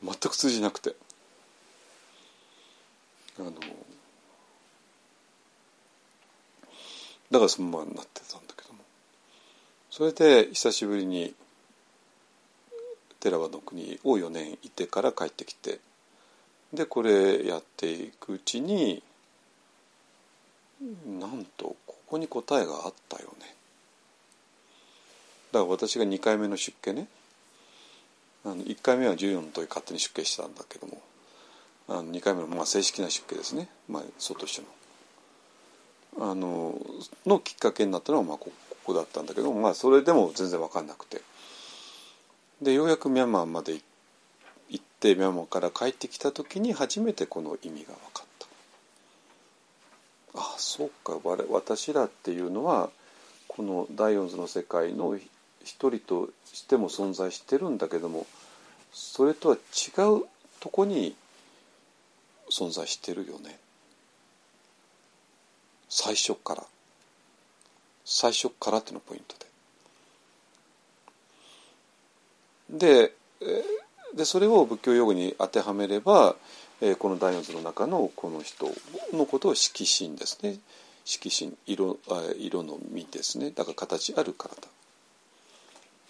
全く通じなくてあのだからそのままになってたんだけどもそれで久しぶりに寺場の国を4年いてから帰ってきてでこれやっていくうちになんとここに答えがあったよね。だから私が2回目の出家ね。あの1回目は14の時勝手に出家したんだけどもあの2回目のまあ正式な出家ですね、まあ、そうとしての。あののきっかけになったのはまあここだったんだけどまあそれでも全然分かんなくて。でようやくミャンマーまで行ってでミャンマーから帰ってきた時に初めてこの意味が分かった。あそうか私らっていうのはこの第四図の世界の一人としても存在してるんだけどもそれとは違うとこに存在してるよね最初から最初からっていうのがポイントで。でえでそれを仏教用語に当てはめればえー、この第四図の中のこの人のことを色心ですね。色心色色の実ですね。だから形ある体。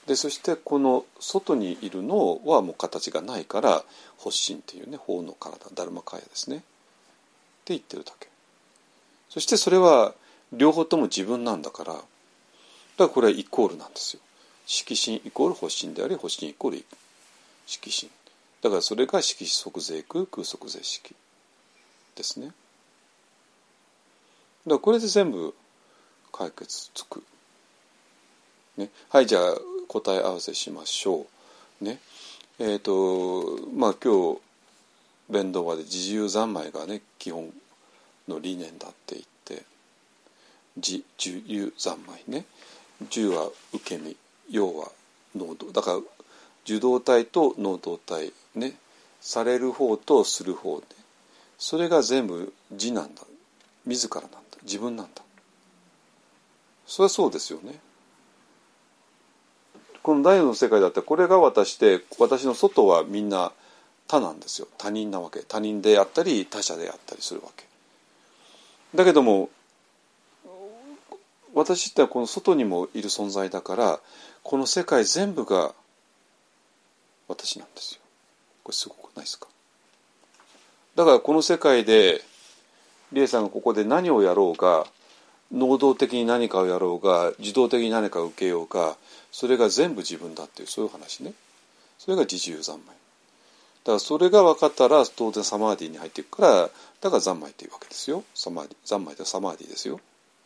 でそしてこの外にいるのはもう形がないから発心っていうね法の体ダルマカヤですね。って言ってるだけ。そしてそれは両方とも自分なんだからだからこれはイコールなんですよ。色心イコール発心であり発心イコール色心。だからそれが色即税空空即税式ですね。だからこれで全部解決つく、ね、はいじゃあ答え合わせしましょう。ね。えっ、ー、とまあ今日弁道話で自由三昧がね基本の理念だって言って。自由三昧ね。十は受け身要は能動。だから受動体と能動体ね。される方とする方ねそれが全部自なんだ。自らなんだ。自分なんだ。それはそうですよね。この第四の世界だったらこれが私で私の外はみんな他なんですよ。他人なわけ。他人であったり他者であったりするわけ。だけども私ってはこの外にもいる存在だからこの世界全部が私なんですよ。これすごくないですか？だからこの世界で理恵さんがここで何をやろうが能動的に何かをやろうが自動的に何かを受けようがそれが全部自分だっていうそういう話ね。それが自由三昧。だからそれが分かったら当然サマーディに入っていくからだから三昧っていうわけですよ。サマーディ三昧ってサマーディですよ。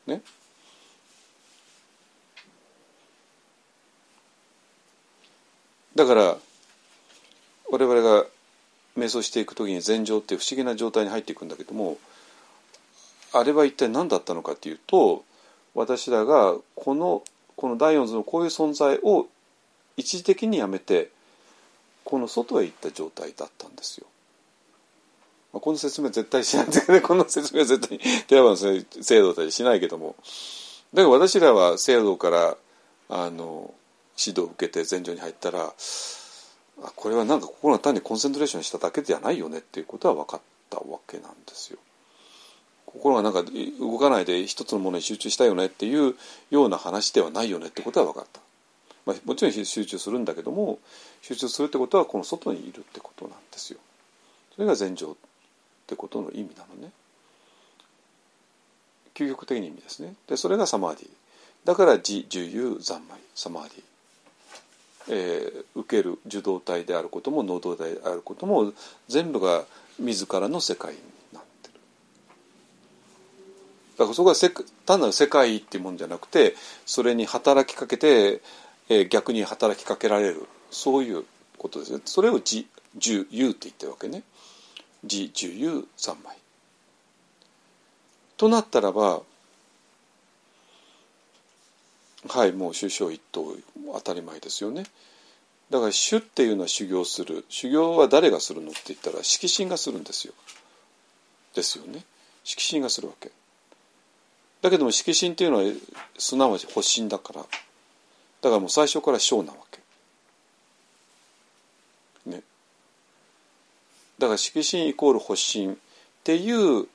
ね？だから我々が瞑想していく時に禅情っていう不思議な状態に入っていくんだけどもあれは一体何だったのかっていうと私らがこのこの第四図のこういう存在を一時的にやめてこの外へ行った状態だったんですよ。まあ、この説明絶対しないんだけどね この説明は絶対に寺場の制度だりしないけどもだから私らは制度からあの指導を受けて禅情に入ったらこれはなんか心が単にコンセントレーションしただけじゃないよねっていうことは分かったわけなんですよ。心がなんか動かないで一つのものに集中したよねっていうような話ではないよねってことは分かった。まあ、もちろん集中するんだけども集中するってことはこの外にいるってことなんですよ。それが禅情ってことの意味なのね。究極的な意味ですね。でそれがサマーディ。だから自重有三昧サマーディ。えー、受ける受動体であることも能動体であることも全部が自らの世界になってる。だからそこは単なる世界っていうもんじゃなくてそれに働きかけて、えー、逆に働きかけられる。そういうことですねそれを自重有って言ってるわけね。自重有三昧。となったらばはいもう首相一党当たり前ですよね。だから主っていうのは修行する。修行は誰がするのって言ったら色心がするんですよ。ですよね。色心がするわけ。だけども色心っていうのはすなわち発心だから。だからもう最初から小なわけ。ね。だから色心イコール発心っていう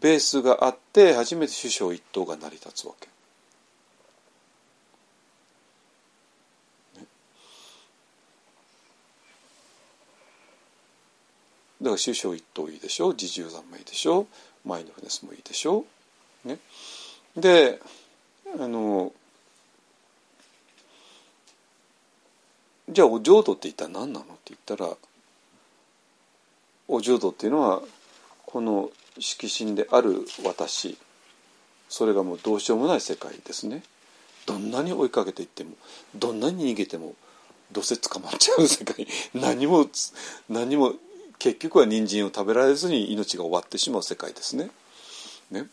ベースがあって初めて首相一党が成り立つわけ。だから首相一党いいでしょ？自重山もいいでしょ？マインドフネスもいいでしょ？ね、であのじゃあお浄土って一体何なの？って言ったらお浄土っていうのはこの色心である私。それがもうどうしようもない世界ですね。どんなに追いかけていってもどんなに逃げてもどうせ捕まっちゃう世界。何も何も結局は人参を食べられずに命が終わってしまう世界ですね。ね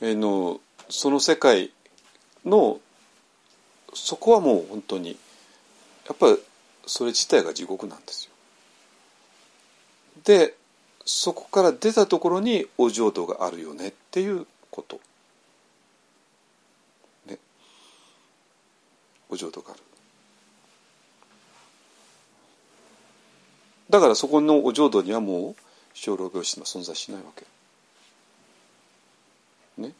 えー、のその世界のそこはもう本当にやっぱりそれ自体が地獄なんですよ。でそこから出たところにお浄土があるよねっていうこと。ね。お浄土がある。だからそこのお浄土にはもう小老病死は存在しないわけ。ね。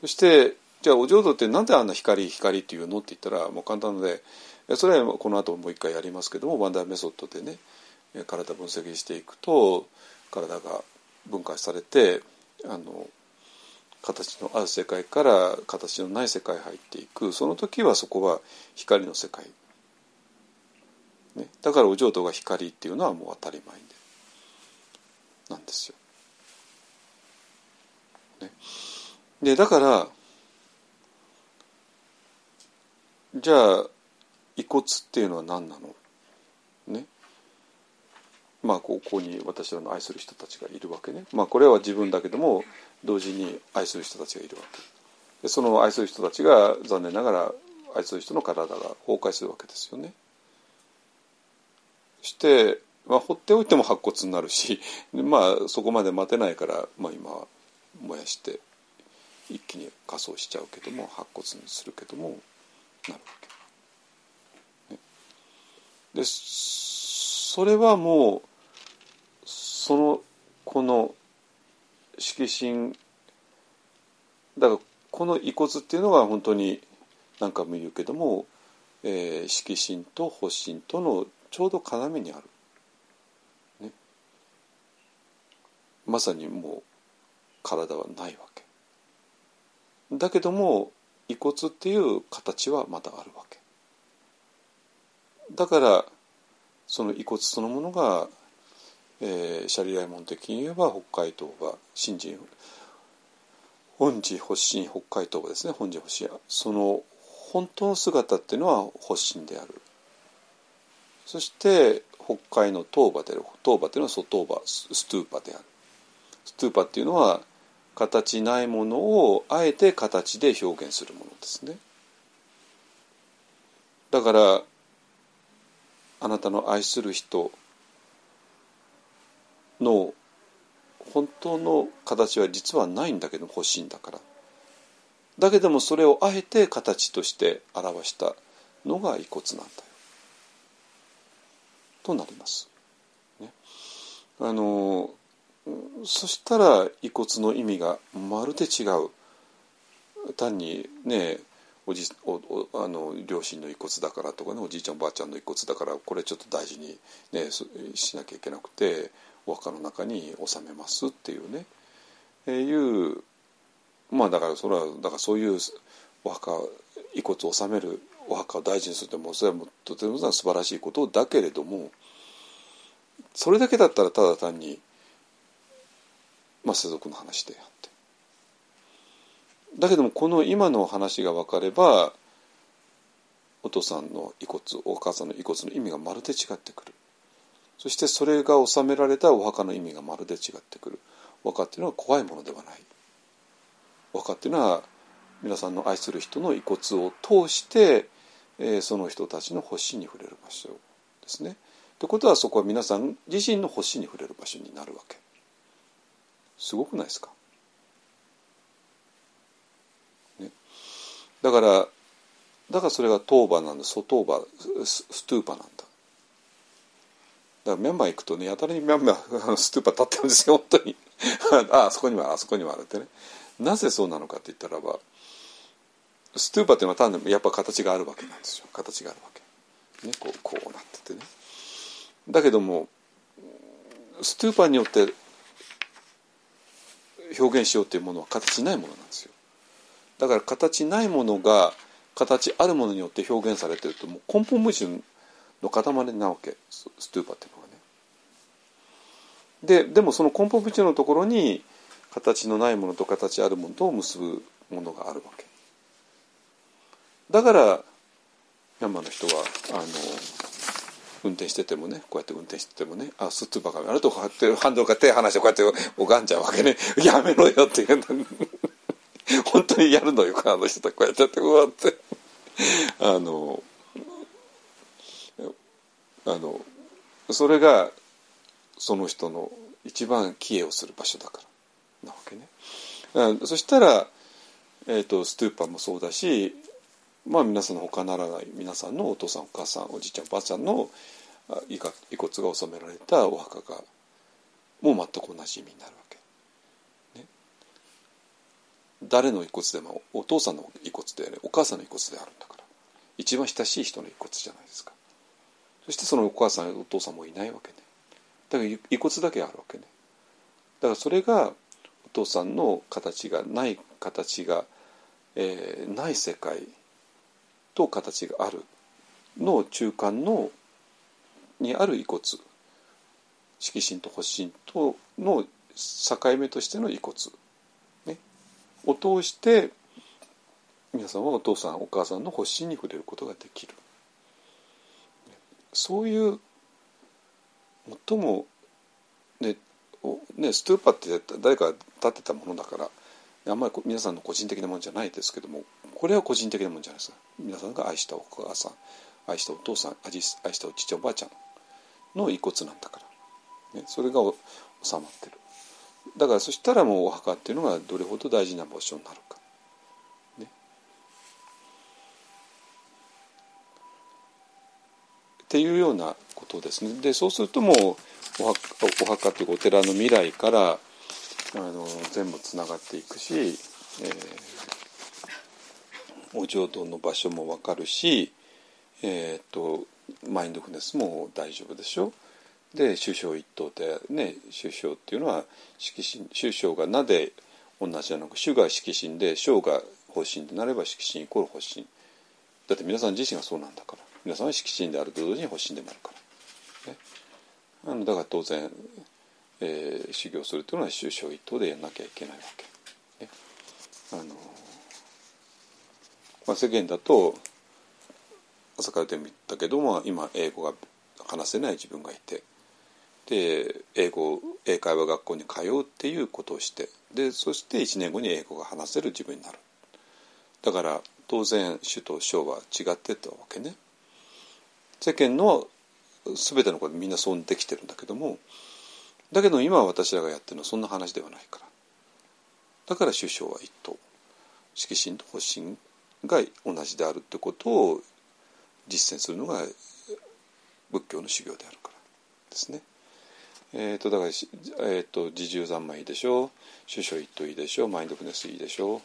そしてじゃあお浄土ってなんであんな光光っていうのって言ったらもう簡単でそれはこの後もう一回やりますけどもワンダーメソッドでね体分析していくと体が分解されてあの形のある世界から形のない世界に入っていくその時はそこは光の世界、ね、だからお浄土が光っていうのはもう当たり前でなんですよ。ね、でだからじゃあ遺骨っていうのは何なの？ね。まあここに私らの愛する人たちがいるわけね。まあこれは自分だけども同時に愛する人たちがいるわけ。でその愛する人たちが残念ながら愛する人の体が崩壊するわけですよね。して、まあ、放っておいても白骨になるし まあそこまで待てないから、まあ、今燃やして一気に火葬しちゃうけども白骨にするけどもなるわけ。ね、でそれはもうそのこの色心だからこの遺骨っていうのが本当に何回も言うけども、えー、色心と発心とのちょうど要にある。ね、まさにもう体はないわけ。だけども遺骨っていう形はまだあるわけ。だからその遺骨そのものがえー、シャリライ門的に言えば北海道が新人本寺発信北海道ですね本寺発信その本当の姿っていうのは発信であるそして北海の東馬である東馬っていうのは外馬ストゥーパである。ストゥーパっていうのは形ないものをあえて形で表現するものですね。だからあなたの愛する人の本当の形は実はないんだけど欲しいんだから。だけどもそれをあえて形として表したのが遺骨なんだよ。となります。ね、あのそしたら遺骨の意味がまるで違う。単にねおじおおあの両親の遺骨だからとかねおじいちゃんおばあちゃんの遺骨だからこれちょっと大事に、ね、しなきゃいけなくてお墓の中に収めますっていうね、え、いうまあだからそれはだからそういうお墓遺骨を収めるお墓を大事にするってもそれはもうとても素晴らしいことだけれどもそれだけだったらただ単に、まあ、世俗の話であって。だけどもこの今の話が分かればお父さんの遺骨お母さんの遺骨の意味がまるで違ってくる。そしてそれが収められたお墓の意味がまるで違ってくる。お墓っていうのは怖いものではない。お墓っていうのは皆さんの愛する人の遺骨を通して、え、その人たちの星に触れる場所ですね。ということはそこは皆さん自身の星に触れる場所になるわけ。すごくないですか、ね、だからだからそれが当場なんだ外場ストゥーパなんだ。だからミャンマー行くとねやたらにミャンマーストゥーパ立ってるんですよ本当に ああそこにはあるあそこにはあるってねなぜそうなのかって言ったらばストゥーパっていうのは単にやっぱ形があるわけなんですよ。形があるわけ、ね、こうこうなっててね。だけどもストゥーパによって表現しようっていうものは形ないものなんですよ。だから形ないものが形あるものによって表現されてるともう根本矛盾の塊なわけ。ストゥーパっていうのがね。ででもその根本部長のところに形のないものと形あるものと結ぶものがあるわけ。だからミャンマーの人はあの運転しててもねこうやって運転しててもねあストゥーパがあるとこうやってハンドルから手離してこうやって拝んじゃうわけね。やめろよって言う 本当にやるのよあの人とこうやってこうやって。あのあのそれがその人の一番帰依をする場所だから。なわけね。そしたら、えーと、ストゥーパもそうだし、まあ、皆さんの他ならない皆さんのお父さんお母さんおじいちゃんおばあちゃんの遺骨が収められたお墓がもう全く同じ意味になるわけ。ね、誰の遺骨でもお父さんの遺骨で、ね、お母さんの遺骨であるんだから一番親しい人の遺骨じゃないですか。そしてそのお母さんお父さんもいないわけねだから遺骨だけあるわけねだからそれがお父さんの形がない形が、えーない世界と形があるの中間のにある遺骨。色心と発心との境目としての遺骨、ね、を通して皆さんはお父さんお母さんの発心に触れることができる。そういう最もねおねストゥーパって誰かが建てたものだからあんまり皆さんの個人的なものじゃないですけどもこれは個人的なものじゃないです。か皆さんが愛したお母さん愛したお父さん愛したお父ちゃんおばあちゃんの遺骨なんだから、ね、それが収まってる。だからそしたらもうお墓っていうのがどれほど大事な場所になるか、ね、っていうようなことですね。でそうするともうお墓お墓っていうかお寺の未来からあの全部つながっていくし、えーお浄土の場所も分かるし、えー、とマインドフネスも大丈夫でしょ？で首相一党でね首相っていうのは色心首相がなぜ同じじゃなく主が色心で将が方針でなれば色心イコール方針。だって皆さん自身がそうなんだから。皆さんは色心であると同時に方針でもあるから、ね、あのだから当然、えー修行するというのは首相一党でやんなきゃいけないわけ、ね。あのまあ、世間だと朝からでも言ったけども今英語が話せない自分がいて。で英語英会話学校に通うっていうことをして。でそして1年後に英語が話せる自分になる。だから当然主と小は違ってたわけね。世間の全てのことみんなそうできてるんだけどもだけど今私らがやってるのはそんな話ではないから。だから首相は一党。色心と発心が同じであるってことを実践するのが仏教の修行であるからですね。えー、とだから、えー、と自重三昧いいでしょ。う主書一党いいでしょ。うマインドフネスいいでしょ。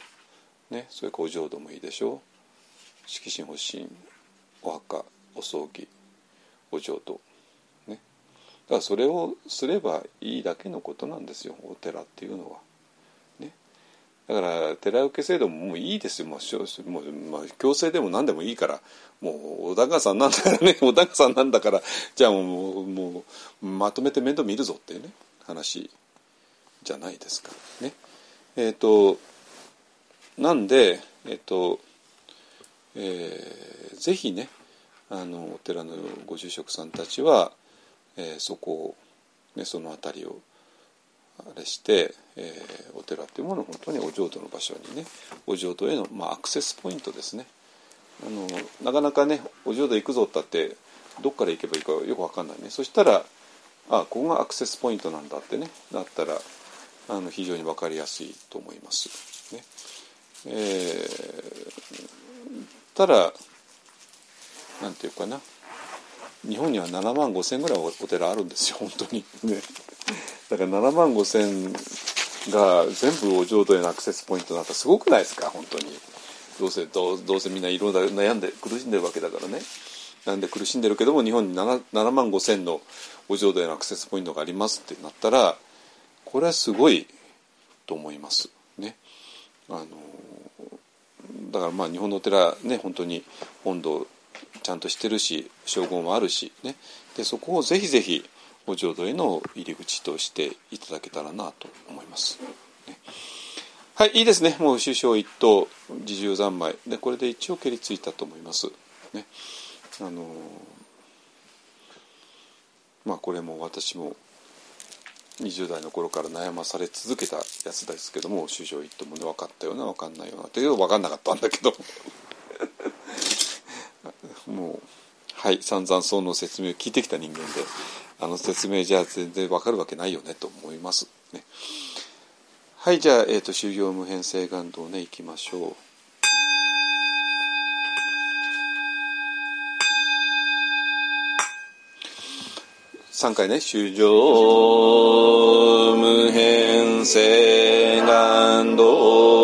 う、ね、それからお浄土もいいでしょ。う色心発心お墓お葬儀お浄土。からそれをすればいいだけのことなんですよお寺っていうのは。ね、だから寺受け制度ももういいですよ。もうもう、まあ、強制でも何でもいいから。もうお高さんなんだからね。お高さんなんだから。じゃあもうもうまとめて面倒見るぞっていうね。話じゃないですか。ね。えっ、となんでえっ、と、えーぜひねあのお寺のご住職さんたちは、えーそこを、ね、その辺りをあれして、えーお寺っていうものを本当にお浄土の場所にねお浄土への、まあ、アクセスポイントですね。あのなかなかねお浄土行くぞったってどっから行けばいいかよく分かんないね。そしたらあここがアクセスポイントなんだってねなったらあの非常に分かりやすいと思います。ね。えーただなんていうかな。日本には7万5千ぐらいお寺あるんですよ 本当に。ね。だから7万5千が全部お浄土へのアクセスポイントなったらすごくないですか本当に。どうせどうどうせみんないろんな悩んで苦しんでるわけだからね。なんで苦しんでるけども日本に 7, 7万5千のお浄土へのアクセスポイントがありますってなったらこれはすごいと思います。ね。あのだからまあ日本のお寺ね本当に本堂ちゃんとしてるし称号もあるしね。でそこをぜひぜひお浄土への入り口としていただけたらなと思います。ね。はいいいですね。もう首相一党自重三昧。でこれで一応蹴りついたと思います。ね。あのまあこれも私も20代の頃から悩まされ続けたやつですけども首相一党もね分かったような分かんないようなだけど分かんなかったんだけど もうはい散々その説明を聞いてきた人間であの説明じゃ全然分かるわけないよねと思います。ね。はいじゃあ、えー、と修行無変性願道ねいきましょう。3回ね「修行無変性願道」「